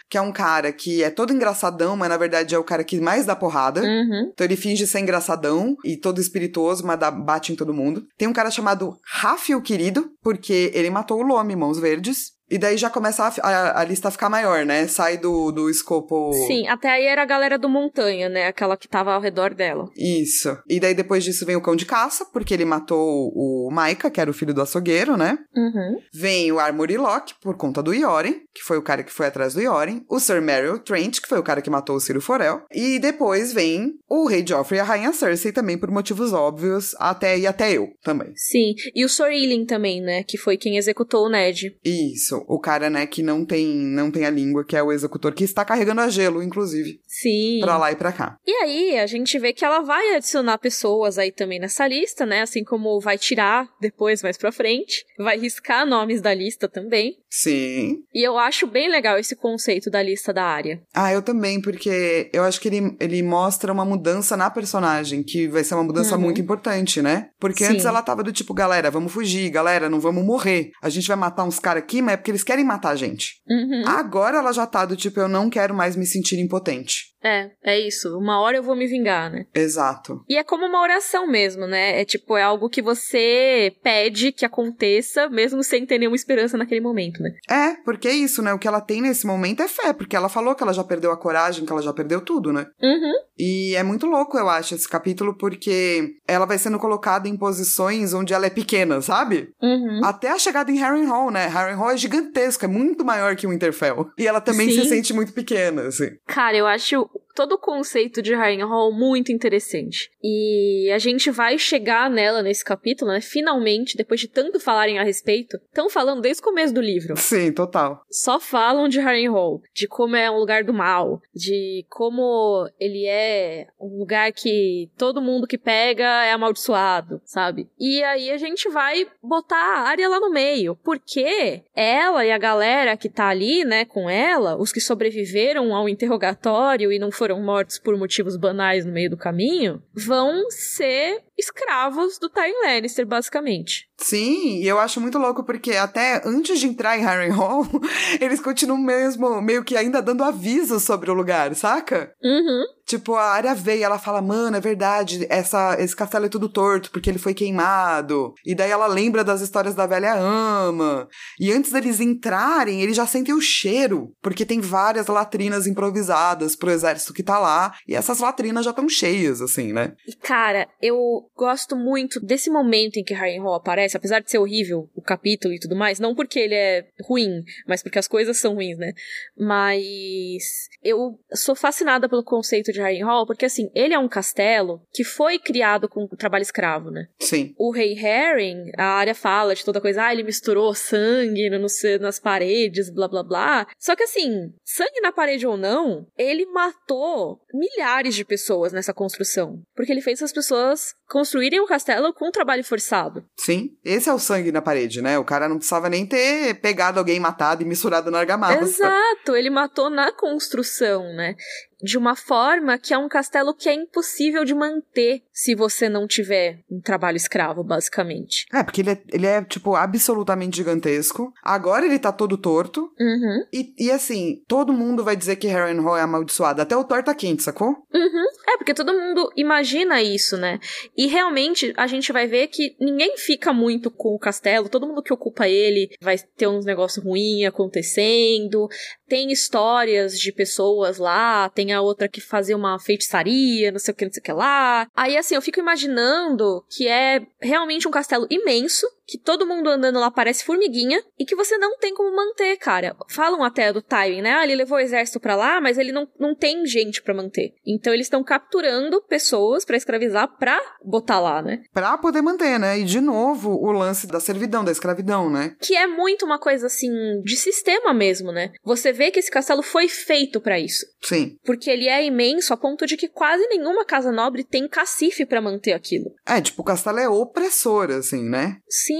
que é um cara que é todo engraçadão, mas na verdade é o cara que mais dá porrada. Uhum. Então ele finge ser engraçadão e todo espirituoso, mas dá, bate em todo mundo. Tem um cara chamado Rafi o Querido, porque ele matou o Lome, Mãos Verdes. E daí já começa a, a, a, lista a ficar maior, né? Sai do, do escopo. Sim, até aí era a galera do Montanha, né? Aquela que tava ao redor dela. Isso. E daí depois disso vem o Cão de Caça, porque ele matou o Maika, que era o filho do açougueiro, né? Uhum. Vem o Armory Locke, por conta do Yoren, que foi o cara que foi atrás do Yoren. O Sir Merrill Trent, que foi o cara que matou o Ciro Forel. E depois vem o Rei Joffrey e a Rainha Cersei, também por motivos óbvios, até e até eu também. Sim. E o Sir Ilyn também, né? Que foi quem executou o Ned. Isso. O cara, né, que não tem, não tem a língua, que é o executor, que está carregando a gelo, inclusive. Sim. Pra lá e pra cá. E aí, a gente vê que ela vai adicionar pessoas aí também nessa lista, né? Assim como vai tirar depois, mais pra frente. Vai riscar nomes da lista também. Sim. E eu acho bem legal esse conceito da lista da área. Ah, eu também, porque eu acho que ele, ele mostra uma mudança na personagem, que vai ser uma mudança Uhum. muito importante, né? Porque Sim. antes ela tava do tipo, galera, vamos fugir, galera, não vamos morrer. A gente vai matar uns caras aqui, mas é porque eles querem matar a gente. Uhum. Agora ela já tá do tipo, eu não quero mais me sentir impotente. É, é isso. Uma hora eu vou me vingar, né? Exato. E é como uma oração mesmo, né? É tipo, é algo que você pede que aconteça, mesmo sem ter nenhuma esperança naquele momento, né? É, porque é isso, né? O que ela tem nesse momento é fé, porque ela falou que ela já perdeu a coragem, que ela já perdeu tudo, né? Uhum. E é muito louco, eu acho, esse capítulo, porque ela vai sendo colocada em posições onde ela é pequena, sabe? Uhum. Até a chegada em Harrenhal, né? Harrenhal é gigantesco, é muito maior que o Winterfell. E ela também Sim. se sente muito pequena, assim. Cara, eu acho todo o conceito de Harrenhal muito interessante. E a gente vai chegar nela nesse capítulo, né? Finalmente, depois de tanto falarem a respeito. Estão falando desde o começo do livro. Sim, total. Só falam de Harrenhal, de como é um lugar do mal, de como ele é um lugar que todo mundo que pega é amaldiçoado, sabe? E aí a gente vai botar a área lá no meio, porque ela e a galera que tá ali, né, com ela, os que sobreviveram ao interrogatório e não foram mortos por motivos banais no meio do caminho, vão ser escravos do Tywin Lannister, basicamente. Sim, e eu acho muito louco porque até antes de entrar em Harrenhal, eles continuam mesmo, meio que ainda dando aviso sobre o lugar, saca? Uhum. Tipo, a área veio e ela fala, mano, é verdade, essa, esse castelo é tudo torto porque ele foi queimado. E daí ela lembra das histórias da velha ama. E antes deles entrarem, eles já sentem o cheiro, porque tem várias latrinas improvisadas pro exército que tá lá. E essas latrinas já estão cheias, assim, né? E, cara, eu gosto muito desse momento em que Harrenhal aparece, apesar de ser horrível o capítulo e tudo mais, não porque ele é ruim, mas porque as coisas são ruins, né? Mas eu sou fascinada pelo conceito de Harrenhal, porque assim, ele é um castelo que foi criado com trabalho escravo, né? Sim. O rei Harren, a área fala de toda coisa, ah, ele misturou sangue no- nas paredes, blá blá blá. Só que assim, sangue na parede ou não, ele matou milhares de pessoas nessa construção. Porque ele fez as pessoas construírem o castelo com trabalho forçado. Sim. Esse é o sangue na parede, né? O cara não precisava nem ter pegado alguém matado e misturado na argamassa. Exato, ele matou na construção, né? De uma forma que é um castelo que é impossível de manter se você não tiver um trabalho escravo, basicamente. É, porque ele é, ele é, tipo, absolutamente gigantesco. Agora ele tá todo torto. Uhum. E, e assim, todo mundo vai dizer que Harrenhal é amaldiçoado. Até o Torta Quente, sacou? Uhum. É, porque todo mundo imagina isso, né? E realmente a gente vai ver que ninguém fica muito com o castelo, todo mundo que ocupa ele vai ter uns negócios ruins acontecendo. Tem histórias de pessoas lá, tem tem a outra que fazia uma feitiçaria, não sei o que, não sei o que lá. Aí, assim, eu fico imaginando que é realmente um castelo imenso, que todo mundo andando lá parece formiguinha e que você não tem como manter, cara. Falam até do Tywin, né? Ah, ele levou o exército para lá, mas ele não, não tem gente para manter. Então eles estão capturando pessoas para escravizar pra botar lá, né? Pra poder manter, né? E de novo, o lance da servidão, da escravidão, né? Que é muito uma coisa assim de sistema mesmo, né? Você vê que esse castelo foi feito para isso. Sim. Porque ele é imenso a ponto de que quase nenhuma casa nobre tem cacife para manter aquilo. É, tipo, o castelo é opressor, assim, né? Sim.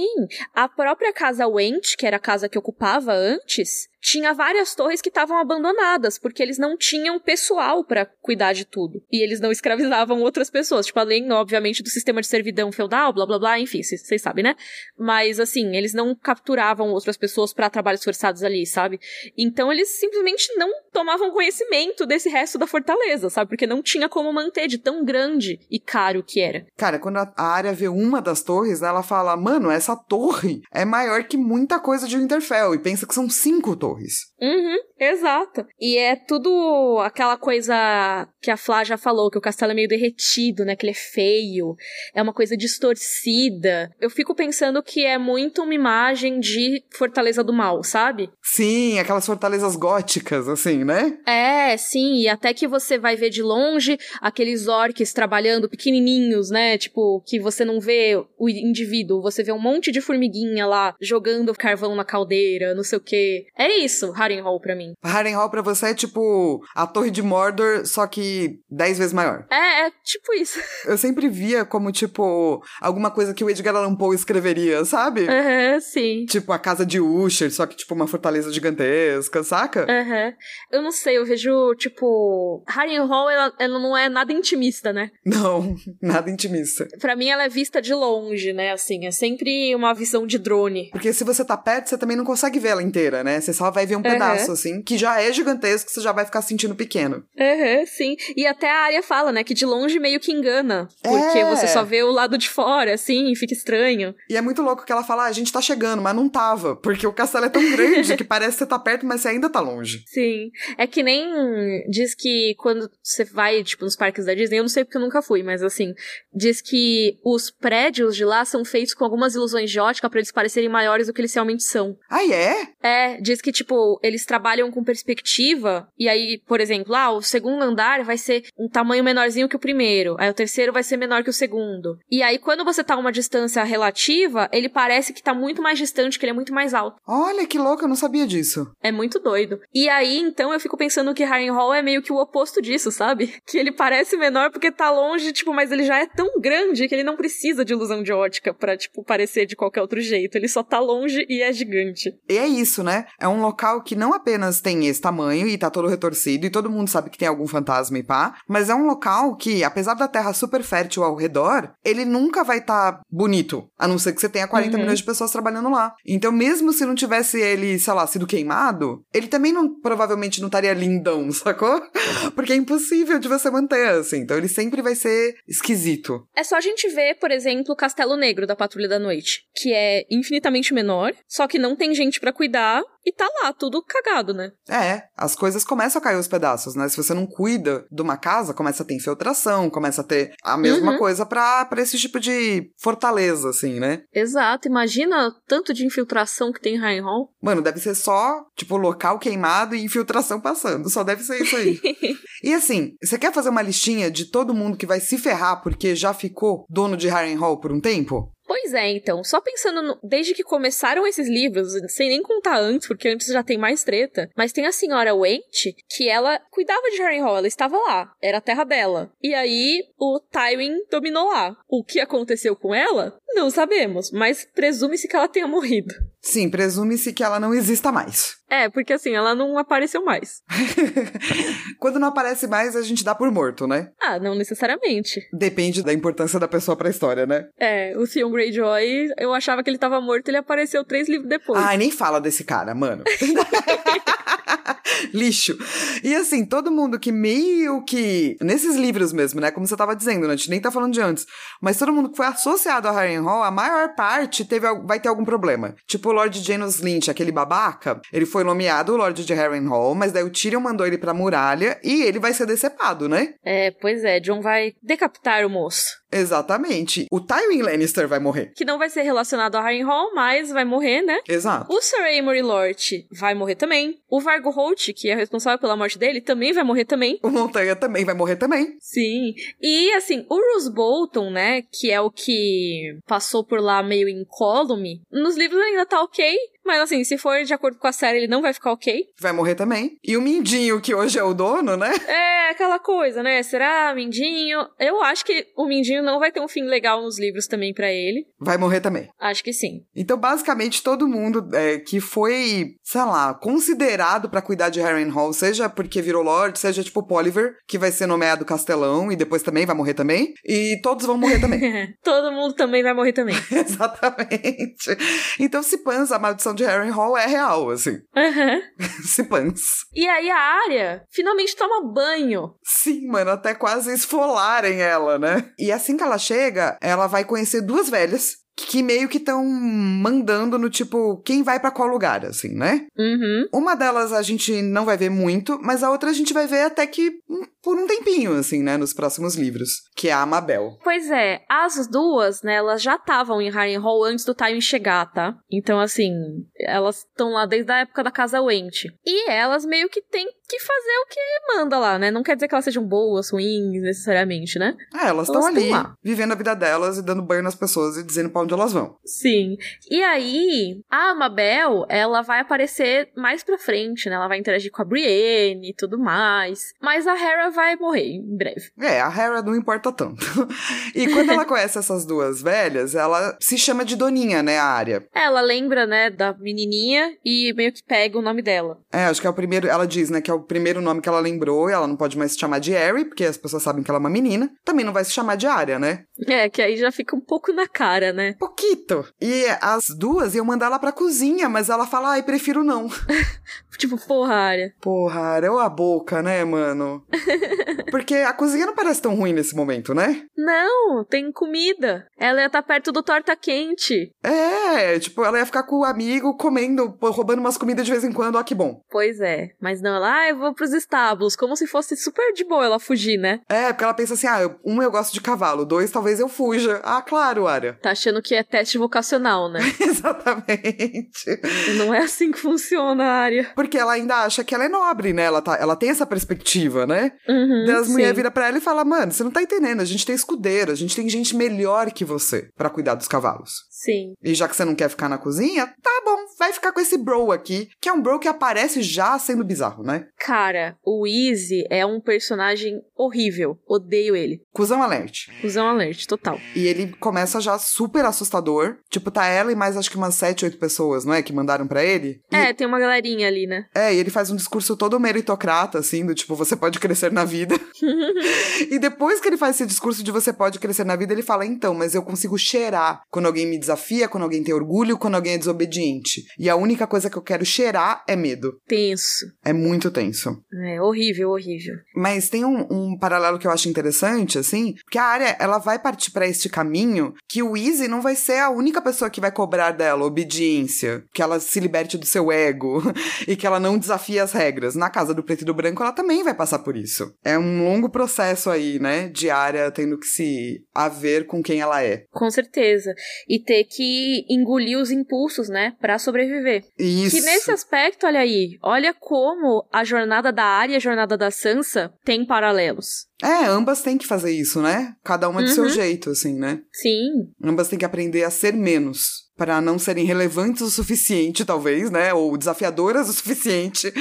A própria casa Went, que era a casa que ocupava antes, tinha várias torres que estavam abandonadas, porque eles não tinham pessoal para cuidar de tudo. E eles não escravizavam outras pessoas. Tipo, além, obviamente, do sistema de servidão feudal, blá blá blá, enfim, vocês sabem, né? Mas, assim, eles não capturavam outras pessoas para trabalhos forçados ali, sabe? Então, eles simplesmente não tomavam conhecimento desse resto da fortaleza, sabe? Porque não tinha como manter de tão grande e caro que era. Cara, quando a área vê uma das torres, ela fala: Mano, essa torre é maior que muita coisa de Winterfell. E pensa que são cinco torres torres. Uhum, exato. E é tudo aquela coisa que a Flá já falou, que o castelo é meio derretido, né? Que ele é feio, é uma coisa distorcida. Eu fico pensando que é muito uma imagem de Fortaleza do Mal, sabe? Sim, aquelas fortalezas góticas, assim, né? É, sim, e até que você vai ver de longe aqueles orques trabalhando pequenininhos, né? Tipo, que você não vê o indivíduo, você vê um monte de formiguinha lá jogando carvão na caldeira, não sei o quê. É isso, Harrenhal pra mim. Harrenhal pra você é tipo a Torre de Mordor, só que dez vezes maior. É, é tipo isso. Eu sempre via como, tipo, alguma coisa que o Edgar Allan Poe escreveria, sabe? Aham, uhum, sim. Tipo a casa de Usher, só que tipo uma fortaleza gigantesca, saca? Aham. Uhum. Eu não sei, eu vejo, tipo, Harrenhal, ela, ela não é nada intimista, né? Não, nada intimista. Pra mim ela é vista de longe, né, assim, é sempre uma visão de drone. Porque se você tá perto, você também não consegue ver ela inteira, né? Você só vai ver um uhum. Pedaço, assim, que já é gigantesco, você já vai ficar sentindo pequeno. Uhum, sim. E até a área fala, né, que de longe meio que engana. Porque é. você só vê o lado de fora, assim, e fica estranho. E é muito louco que ela fala, ah, a gente tá chegando, mas não tava. Porque o castelo é tão grande que parece que você tá perto, mas você ainda tá longe. Sim. É que nem diz que quando você vai, tipo, nos parques da Disney, eu não sei porque eu nunca fui, mas assim, diz que os prédios de lá são feitos com algumas ilusões de ótica pra eles parecerem maiores do que eles realmente são. Ah, é? É, diz que, tipo, eles trabalham com perspectiva, e aí, por exemplo, ah, o segundo andar vai ser um tamanho menorzinho que o primeiro, aí o terceiro vai ser menor que o segundo. E aí, quando você tá a uma distância relativa, ele parece que tá muito mais distante, que ele é muito mais alto. Olha que louco, eu não sabia disso. É muito doido. E aí, então, eu fico pensando que Harrenhal é meio que o oposto disso, sabe? Que ele parece menor porque tá longe, tipo, mas ele já é tão grande que ele não precisa de ilusão de ótica pra, tipo, parecer de qualquer outro jeito. Ele só tá longe e é gigante. E é isso, né? É um local que não apenas tem esse tamanho e tá todo retorcido e todo mundo sabe que tem algum fantasma e pá, mas é um local que, apesar da terra super fértil ao redor, ele nunca vai estar tá bonito, a não ser que você tenha 40 uhum. milhões de pessoas trabalhando lá. Então, mesmo se não tivesse ele, sei lá, sido queimado, ele também não provavelmente não estaria lindão, sacou? Porque é impossível de você manter assim. Então, ele sempre vai ser esquisito. É só a gente ver, por exemplo, o Castelo Negro da Patrulha da Noite, que é infinitamente menor, só que não tem gente para cuidar e tá lá, tudo cagado, né? É, as coisas começam a cair aos pedaços, né? Se você não cuida de uma casa, começa a ter infiltração, começa a ter a mesma uhum. coisa pra, pra esse tipo de fortaleza, assim, né? Exato, imagina tanto de infiltração que tem em High Hall. Mano, deve ser só, tipo, local queimado e infiltração passando, só deve ser isso aí. e assim, você quer fazer uma listinha de todo mundo que vai se ferrar porque já ficou dono de Hall por um tempo? Pois é, então, só pensando no, desde que começaram esses livros, sem nem contar antes, porque antes já tem mais treta, mas tem a senhora Went, que ela cuidava de Harrenhal, ela estava lá, era a terra dela. E aí o Tywin dominou lá. O que aconteceu com ela? Não sabemos, mas presume-se que ela tenha morrido. Sim, presume-se que ela não exista mais. É, porque assim, ela não apareceu mais. Quando não aparece mais, a gente dá por morto, né? Ah, não necessariamente. Depende da importância da pessoa pra história, né? É, o Theon Greyjoy, eu achava que ele tava morto, ele apareceu três livros depois. Ai, nem fala desse cara, mano. Lixo. E assim, todo mundo que meio que. Nesses livros mesmo, né? Como você tava dizendo, né? A gente nem tá falando de antes. Mas todo mundo que foi associado a Harrenhal, a maior parte teve, vai ter algum problema. Tipo o Lord Janus Lynch, aquele babaca, ele foi nomeado o Lord de Harrenhal, mas daí o Tyrion mandou ele pra muralha e ele vai ser decepado, né? É, pois é, John vai decapitar o moço. Exatamente. O Tywin Lannister vai morrer. Que não vai ser relacionado a Harrenhal, mas vai morrer, né? Exato. O Sir Amory Lort vai morrer também. O Vargo Holt, que é responsável pela morte dele, também vai morrer também. O Montanha também vai morrer também. Sim. E, assim, o Roose Bolton, né, que é o que passou por lá meio incólume, nos livros ainda tá ok, mas assim, se for de acordo com a série, ele não vai ficar ok. Vai morrer também. E o Mindinho, que hoje é o dono, né? É, aquela coisa, né? Será Mindinho? Eu acho que o Mindinho não vai ter um fim legal nos livros também para ele. Vai morrer também. Acho que sim. Então, basicamente, todo mundo é, que foi, sei lá, considerado para cuidar de Harrenhal, seja porque virou Lord, seja tipo Poliver, que vai ser nomeado Castelão e depois também vai morrer também. E todos vão morrer também. todo mundo também vai morrer também. Exatamente. Então, se pansa a maldição de Harrenhal é real, assim. Uhum. se pans. E aí a área finalmente toma banho. Sim, mano, até quase esfolarem ela, né? E assim que ela chega, ela vai conhecer duas velhas que meio que estão mandando no tipo, quem vai para qual lugar, assim, né? Uhum. Uma delas a gente não vai ver muito, mas a outra a gente vai ver até que por um tempinho, assim, né? Nos próximos livros, que é a Amabel. Pois é, as duas, né, elas já estavam em Harrenhal antes do Time chegar, tá? Então, assim, elas estão lá desde a época da Casa Went. E elas meio que têm que fazer o que manda lá, né? Não quer dizer que elas sejam boas, ruins, necessariamente, né? Ah, elas estão ali, lá. vivendo a vida delas e dando banho nas pessoas e dizendo pra onde elas vão. Sim. E aí, a Amabel, ela vai aparecer mais pra frente, né? Ela vai interagir com a Brienne e tudo mais. Mas a Hera vai morrer em breve. É, a Hera não importa tanto. e quando ela conhece essas duas velhas, ela se chama de Doninha, né, a área. Ela lembra, né, da menininha e meio que pega o nome dela. É, acho que é o primeiro, ela diz, né, que é o primeiro nome que ela lembrou e ela não pode mais se chamar de Harry, porque as pessoas sabem que ela é uma menina. Também não vai se chamar de Arya, né? É, que aí já fica um pouco na cara, né? Pouquito. E as duas iam mandar ela pra cozinha, mas ela fala, ai, prefiro não. tipo, porra, Arya. Porra, Arya, ou a boca, né, mano? Porque a cozinha não parece tão ruim nesse momento, né? Não, tem comida. Ela ia estar tá perto do torta quente. É, tipo, ela ia ficar com o amigo comendo, roubando umas comidas de vez em quando, ó que bom. Pois é, mas não, ela, ah, eu vou pros estábulos, como se fosse super de boa ela fugir, né? É, porque ela pensa assim, ah, um eu gosto de cavalo, dois talvez eu fuja. Ah, claro, Arya. Tá achando que é teste vocacional, né? Exatamente. Não é assim que funciona, Arya. Porque ela ainda acha que ela é nobre, né? Ela, tá, ela tem essa perspectiva, né? Uhum, das mulheres vira pra ela e fala, mano, você não tá entendendo, a gente tem escudeiro, a gente tem gente melhor que você para cuidar dos cavalos. Sim. E já que você não quer ficar na cozinha, tá bom, vai ficar com esse bro aqui, que é um bro que aparece já sendo bizarro, né? Cara, o Easy é um personagem horrível. Odeio ele. Cusão alert. Cusão alert, total. E ele começa já super assustador. Tipo, tá ela e mais acho que umas sete, oito pessoas, não é? Que mandaram para ele. E... É, tem uma galerinha ali, né? É, e ele faz um discurso todo meritocrata, assim, do tipo, você pode crescer na vida. e depois que ele faz esse discurso de você pode crescer na vida, ele fala, então, mas eu consigo cheirar quando alguém me desafia, quando alguém tem orgulho, quando alguém é desobediente. E a única coisa que eu quero cheirar é medo. Tenso. É muito tenso. É horrível, horrível. Mas tem um, um paralelo que eu acho interessante, assim, que a área ela vai partir para este caminho que o Easy não vai ser a única pessoa que vai cobrar dela obediência, que ela se liberte do seu ego e que ela não desafie as regras. Na casa do preto e do branco, ela também vai passar por isso. É um longo processo aí, né, de área tendo que se haver com quem ela é. Com certeza. E ter que engolir os impulsos, né, para sobreviver. Isso. Que nesse aspecto, olha aí, olha como a jornada da área e a jornada da Sansa tem paralelos. É, ambas têm que fazer isso, né? Cada uma de Uhum. seu jeito, assim, né? Sim, Ambas têm que aprender a ser menos. Para não serem relevantes o suficiente, talvez, né? Ou desafiadoras o suficiente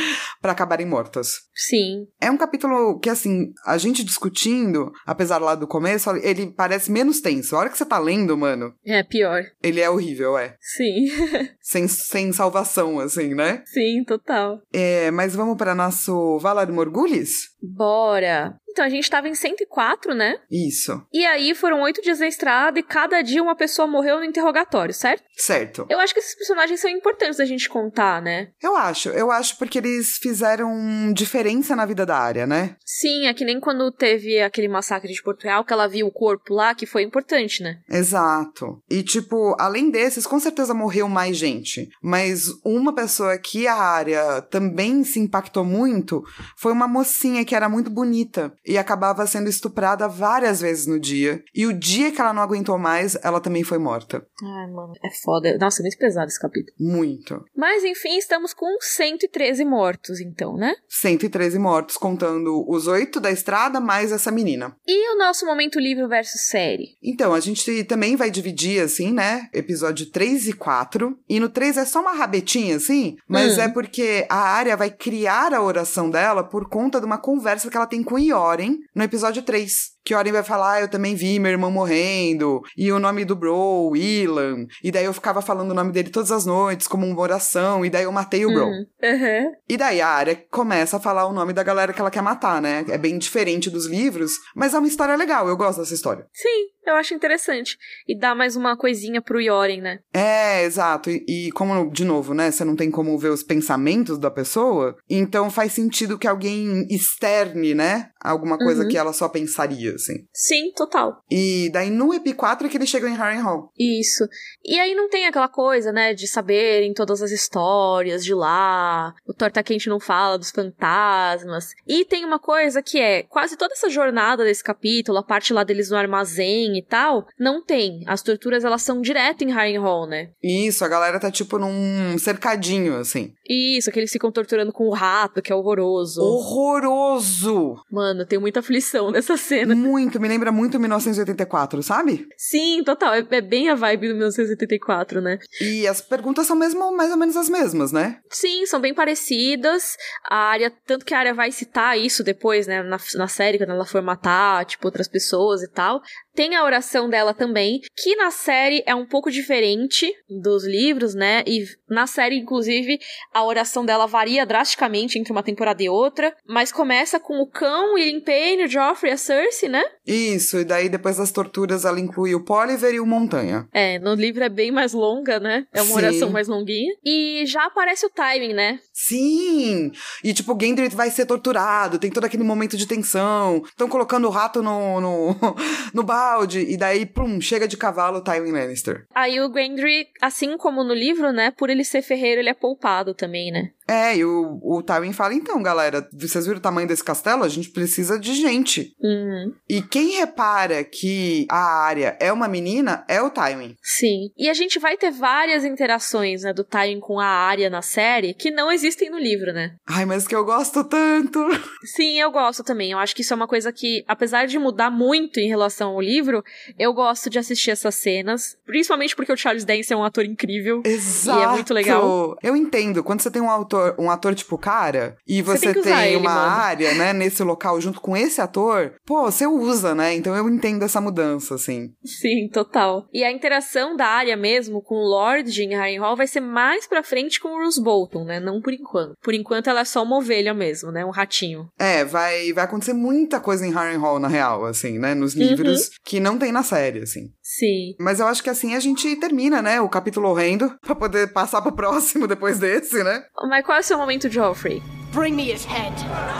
para acabarem mortas. sim. É um capítulo que, assim, a gente discutindo, apesar lá do começo, ele parece menos tenso. A hora que você tá lendo, mano, É pior. ele é horrível, é. Sim, Sem, sem salvação, assim, né? sim, total. É, mas vamos para nosso Valar Morgulis? Bora. Então, a gente tava em 104, né? Isso. E aí foram oito dias na estrada e cada dia uma pessoa morreu no interrogatório, certo? Certo. Eu acho que esses personagens são importantes da gente contar, né? Eu acho, eu acho porque eles fizeram diferença na vida da área, né? Sim, é que nem quando teve aquele massacre de Porto Real, que ela viu o corpo lá, que foi importante, né? Exato. E, tipo, além desses, com certeza morreu mais gente. Mas uma pessoa que a área também se impactou muito foi uma mocinha que era muito bonita e acabava sendo estuprada várias vezes no dia. E o dia que ela não aguentou mais, ela também foi morta. Ai, mano, é foda. Nossa, é muito pesado esse capítulo. Muito. Mas, enfim, estamos com 113 mortos, então, né? 113 mortos, contando os oito da estrada mais essa menina. E o nosso momento livro versus série? Então, a gente também vai dividir, assim, né? Episódio 3 e 4. E no 3 é só uma rabetinha, assim, mas Hum. é porque a área vai criar a oração dela por conta de uma conversa que ela tem com Yoren no episódio 3. Que Yoren vai falar, ah, eu também vi meu irmão morrendo, e o nome do bro, Ilan. E daí eu ficava falando o nome dele todas as noites, como uma oração, e daí eu matei o bro. Hum, Aham. E daí a área começa a falar o nome da galera que ela quer matar, né? É bem diferente dos livros, mas é uma história legal, eu gosto dessa história. Sim, eu acho interessante. E dá mais uma coisinha pro Yoren, né? É, exato. E, e como, de novo, né, você não tem como ver os pensamentos da pessoa, então faz sentido que alguém externe, né, alguma coisa Uhum. que ela só pensaria, assim. Sim, total. E daí no EP 4 é que eles chegam em Harrenhal. Isso. E aí não tem aquela coisa, né, de saberem todas as histórias de lá, o Torta Quente não fala dos fantasmas. E tem uma coisa que é, quase toda essa jornada desse capítulo, a parte lá deles no armazém e tal, não tem. As torturas, elas são direto em Harrenhal, né? Isso, a galera tá tipo num cercadinho, assim. Isso, que eles ficam torturando com o rato, que é horroroso. Horroroso! Mano, tem muita aflição nessa cena. Muito, me lembra muito 1984, sabe? Sim, total. É, é bem a vibe do 1984, né? E as perguntas são mesmo mais ou menos as mesmas, né? Sim, são bem parecidas. A área, tanto que a área vai citar isso depois, né, na, na série, quando ela for matar, tipo, outras pessoas e tal. Tem a oração dela também, que na série é um pouco diferente dos livros, né? E na série, inclusive, a oração dela varia drasticamente entre uma temporada e outra. Mas começa com o cão, o Payne, o Joffrey a Cersei, né? Isso, e daí depois das torturas ela inclui o Poliver e o Montanha. É, no livro é bem mais longa, né? É uma Sim. oração mais longuinha. E já aparece o timing, né? Sim! E tipo, o Gendry vai ser torturado, tem todo aquele momento de tensão. Estão colocando o rato no, no, no balde, e daí, plum, chega de cavalo o Tywin Lannister. Aí o Gendry, assim como no livro, né? Por ele ser ferreiro, ele é poupado também, né? É, e o, o Tywin fala, então, galera, vocês viram o tamanho desse castelo? A gente precisa de gente. Uhum. E quem repara que a área é uma menina é o Tywin. Sim. E a gente vai ter várias interações, né, do Tywin com a Arya na série que não existem no livro, né? Ai, mas que eu gosto tanto! Sim, eu gosto também. Eu acho que isso é uma coisa que, apesar de mudar muito em relação ao livro, eu gosto de assistir essas cenas. Principalmente porque o Charles Dance é um ator incrível. Exato. E é muito legal. Eu entendo. Quando você tem um autor, um ator tipo cara, e Você você, tem tem ele, uma mano. área, né, nesse local junto com esse ator, pô, você usa, né? Então eu entendo essa mudança, assim. Sim, total. E a interação da Arya mesmo com o Lord em Harrenhal vai ser mais pra frente com o Roose Bolton, né? Não por enquanto. Por enquanto ela é só uma ovelha mesmo, né? Um ratinho. É, vai, vai acontecer muita coisa em Harrenhal, na real, assim, né? Nos Uhum. livros, que não tem na série, assim. Sim. Mas eu acho que assim a gente termina, né? O capítulo horrendo, pra poder passar pro próximo depois desse, né? Mas qual é o seu momento, Joffrey? Bring me his head.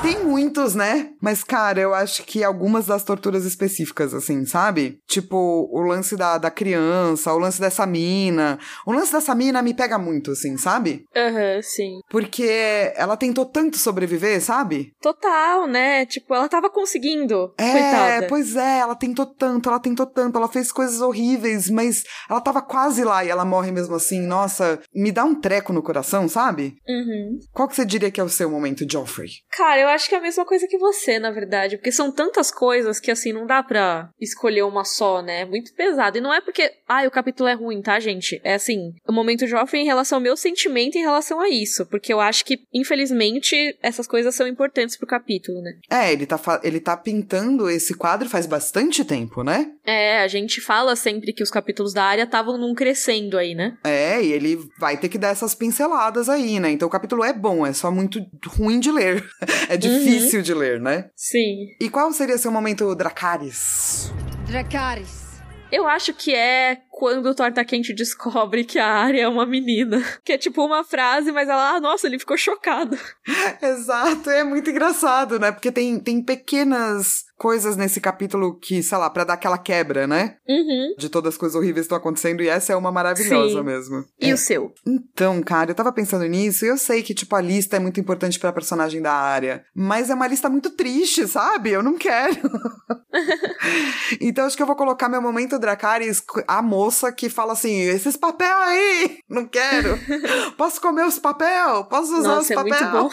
Tem muitos, né? Mas, cara, eu acho que algumas das torturas específicas, assim, sabe? Tipo, o lance da, da criança, o lance dessa mina. O lance dessa mina me pega muito, assim, sabe? Aham, sim. Porque ela tentou tanto sobreviver, sabe? Total, né? Tipo, ela tava conseguindo. É, Coitada. pois é, ela tentou tanto, ela tentou tanto, ela fez coisas horríveis, mas ela tava quase lá e ela morre mesmo assim. Nossa, me dá um treco no coração, sabe? Uhum. Qual que você diria que é o seu momento, Joffrey? Cara, eu acho que é a mesma coisa que você, na verdade. Porque são tantas coisas que, assim, não dá pra escolher uma só, né? É muito pesado. E não é porque, ah, o capítulo é ruim, tá, gente? É assim, o momento Joffrey em relação ao meu sentimento em relação a isso. Porque eu acho que, infelizmente, essas coisas são importantes pro capítulo, né? É, ele tá, ele tá pintando esse quadro faz bastante tempo, né? É, a gente fala sempre que os capítulos da área estavam num crescendo aí, né? É, e ele vai ter que dar essas pinceladas aí, né? Então o capítulo é bom, é só muito ruim de ler. É difícil uhum. de ler, né? Sim. E qual seria seu momento Dracarys? Dracarys. Eu acho que é quando o Torta Quente descobre que a Arya é uma menina. Que é tipo uma frase, mas ela, ah, nossa, ele ficou chocado. Exato, é muito engraçado, né? Porque tem, tem pequenas coisas nesse capítulo que, sei lá, para dar aquela quebra, né? Uhum. De todas as coisas horríveis que estão acontecendo, e essa é uma maravilhosa Sim. mesmo. E é. o seu? Então, cara, eu tava pensando nisso, e eu sei que, tipo, a lista é muito importante pra personagem da área, mas é uma lista muito triste, sabe? Eu não quero. então, acho que eu vou colocar meu momento Dracarys, a moça que fala assim, esses papel aí, não quero. Posso comer os papel? Posso usar Nossa, os é papel? muito bom.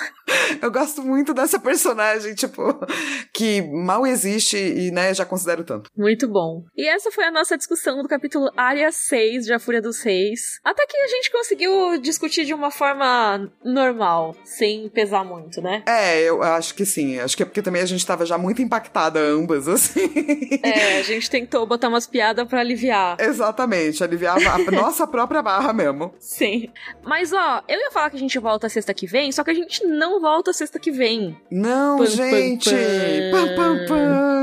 Eu gosto muito dessa personagem, tipo, que mal existe e, né, já considero tanto. Muito bom. E essa foi a nossa discussão do capítulo Área 6 de A Fúria dos Reis. Até que a gente conseguiu discutir de uma forma normal, sem pesar muito, né? É, eu acho que sim. Acho que é porque também a gente tava já muito impactada ambas, assim. É, a gente tentou botar umas piadas para aliviar. Exatamente, aliviar a nossa própria barra mesmo. Sim. Mas, ó, eu ia falar que a gente volta sexta que vem, só que a gente não volta sexta que vem. Não, Pam, gente! Pam, pam, pam.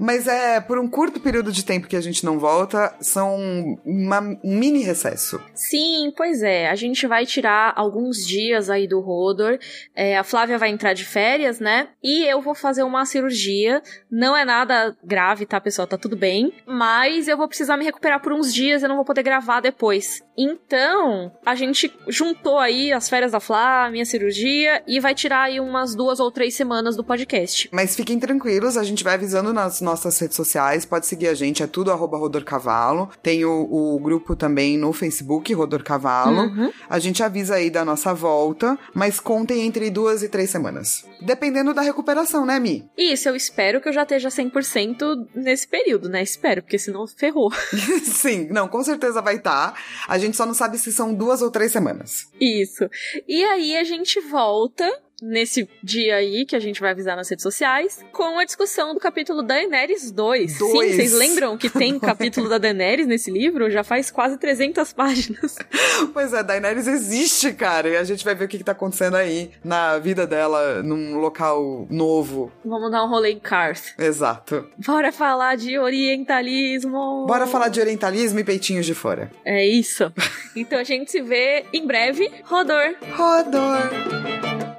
Mas é por um curto período de tempo que a gente não volta, são uma, um mini recesso. Sim, pois é. A gente vai tirar alguns dias aí do Rodor. É, a Flávia vai entrar de férias, né? E eu vou fazer uma cirurgia. Não é nada grave, tá, pessoal? Tá tudo bem. Mas eu vou precisar me recuperar por uns dias. Eu não vou poder gravar depois. Então, a gente juntou aí as férias da Flá, minha cirurgia, e vai tirar aí umas duas ou três semanas do podcast. Mas fiquem tranquilos, a gente vai avisando nas nossas redes sociais. Pode seguir a gente, é tudo arroba Rodor Cavalo. Tem o, o grupo também no Facebook, Rodor Cavalo. Uhum. A gente avisa aí da nossa volta, mas contem entre duas e três semanas. Dependendo da recuperação, né, Mi? Isso, eu espero que eu já esteja 100% nesse período, né? Espero, porque senão ferrou. Sim, não, com certeza vai estar. Tá. A gente só não sabe se são duas ou três semanas. Isso. E aí a gente volta nesse dia aí, que a gente vai avisar nas redes sociais, com a discussão do capítulo Daenerys 2. Dois. Sim, vocês lembram que tem capítulo da Daenerys nesse livro? Já faz quase 300 páginas. Pois é, Daenerys existe, cara, e a gente vai ver o que, que tá acontecendo aí na vida dela, num local novo. Vamos dar um rolê em Karth. Exato. Bora falar de orientalismo! Bora falar de orientalismo e peitinhos de fora. É isso. Então a gente se vê em breve. Rodor! Rodor!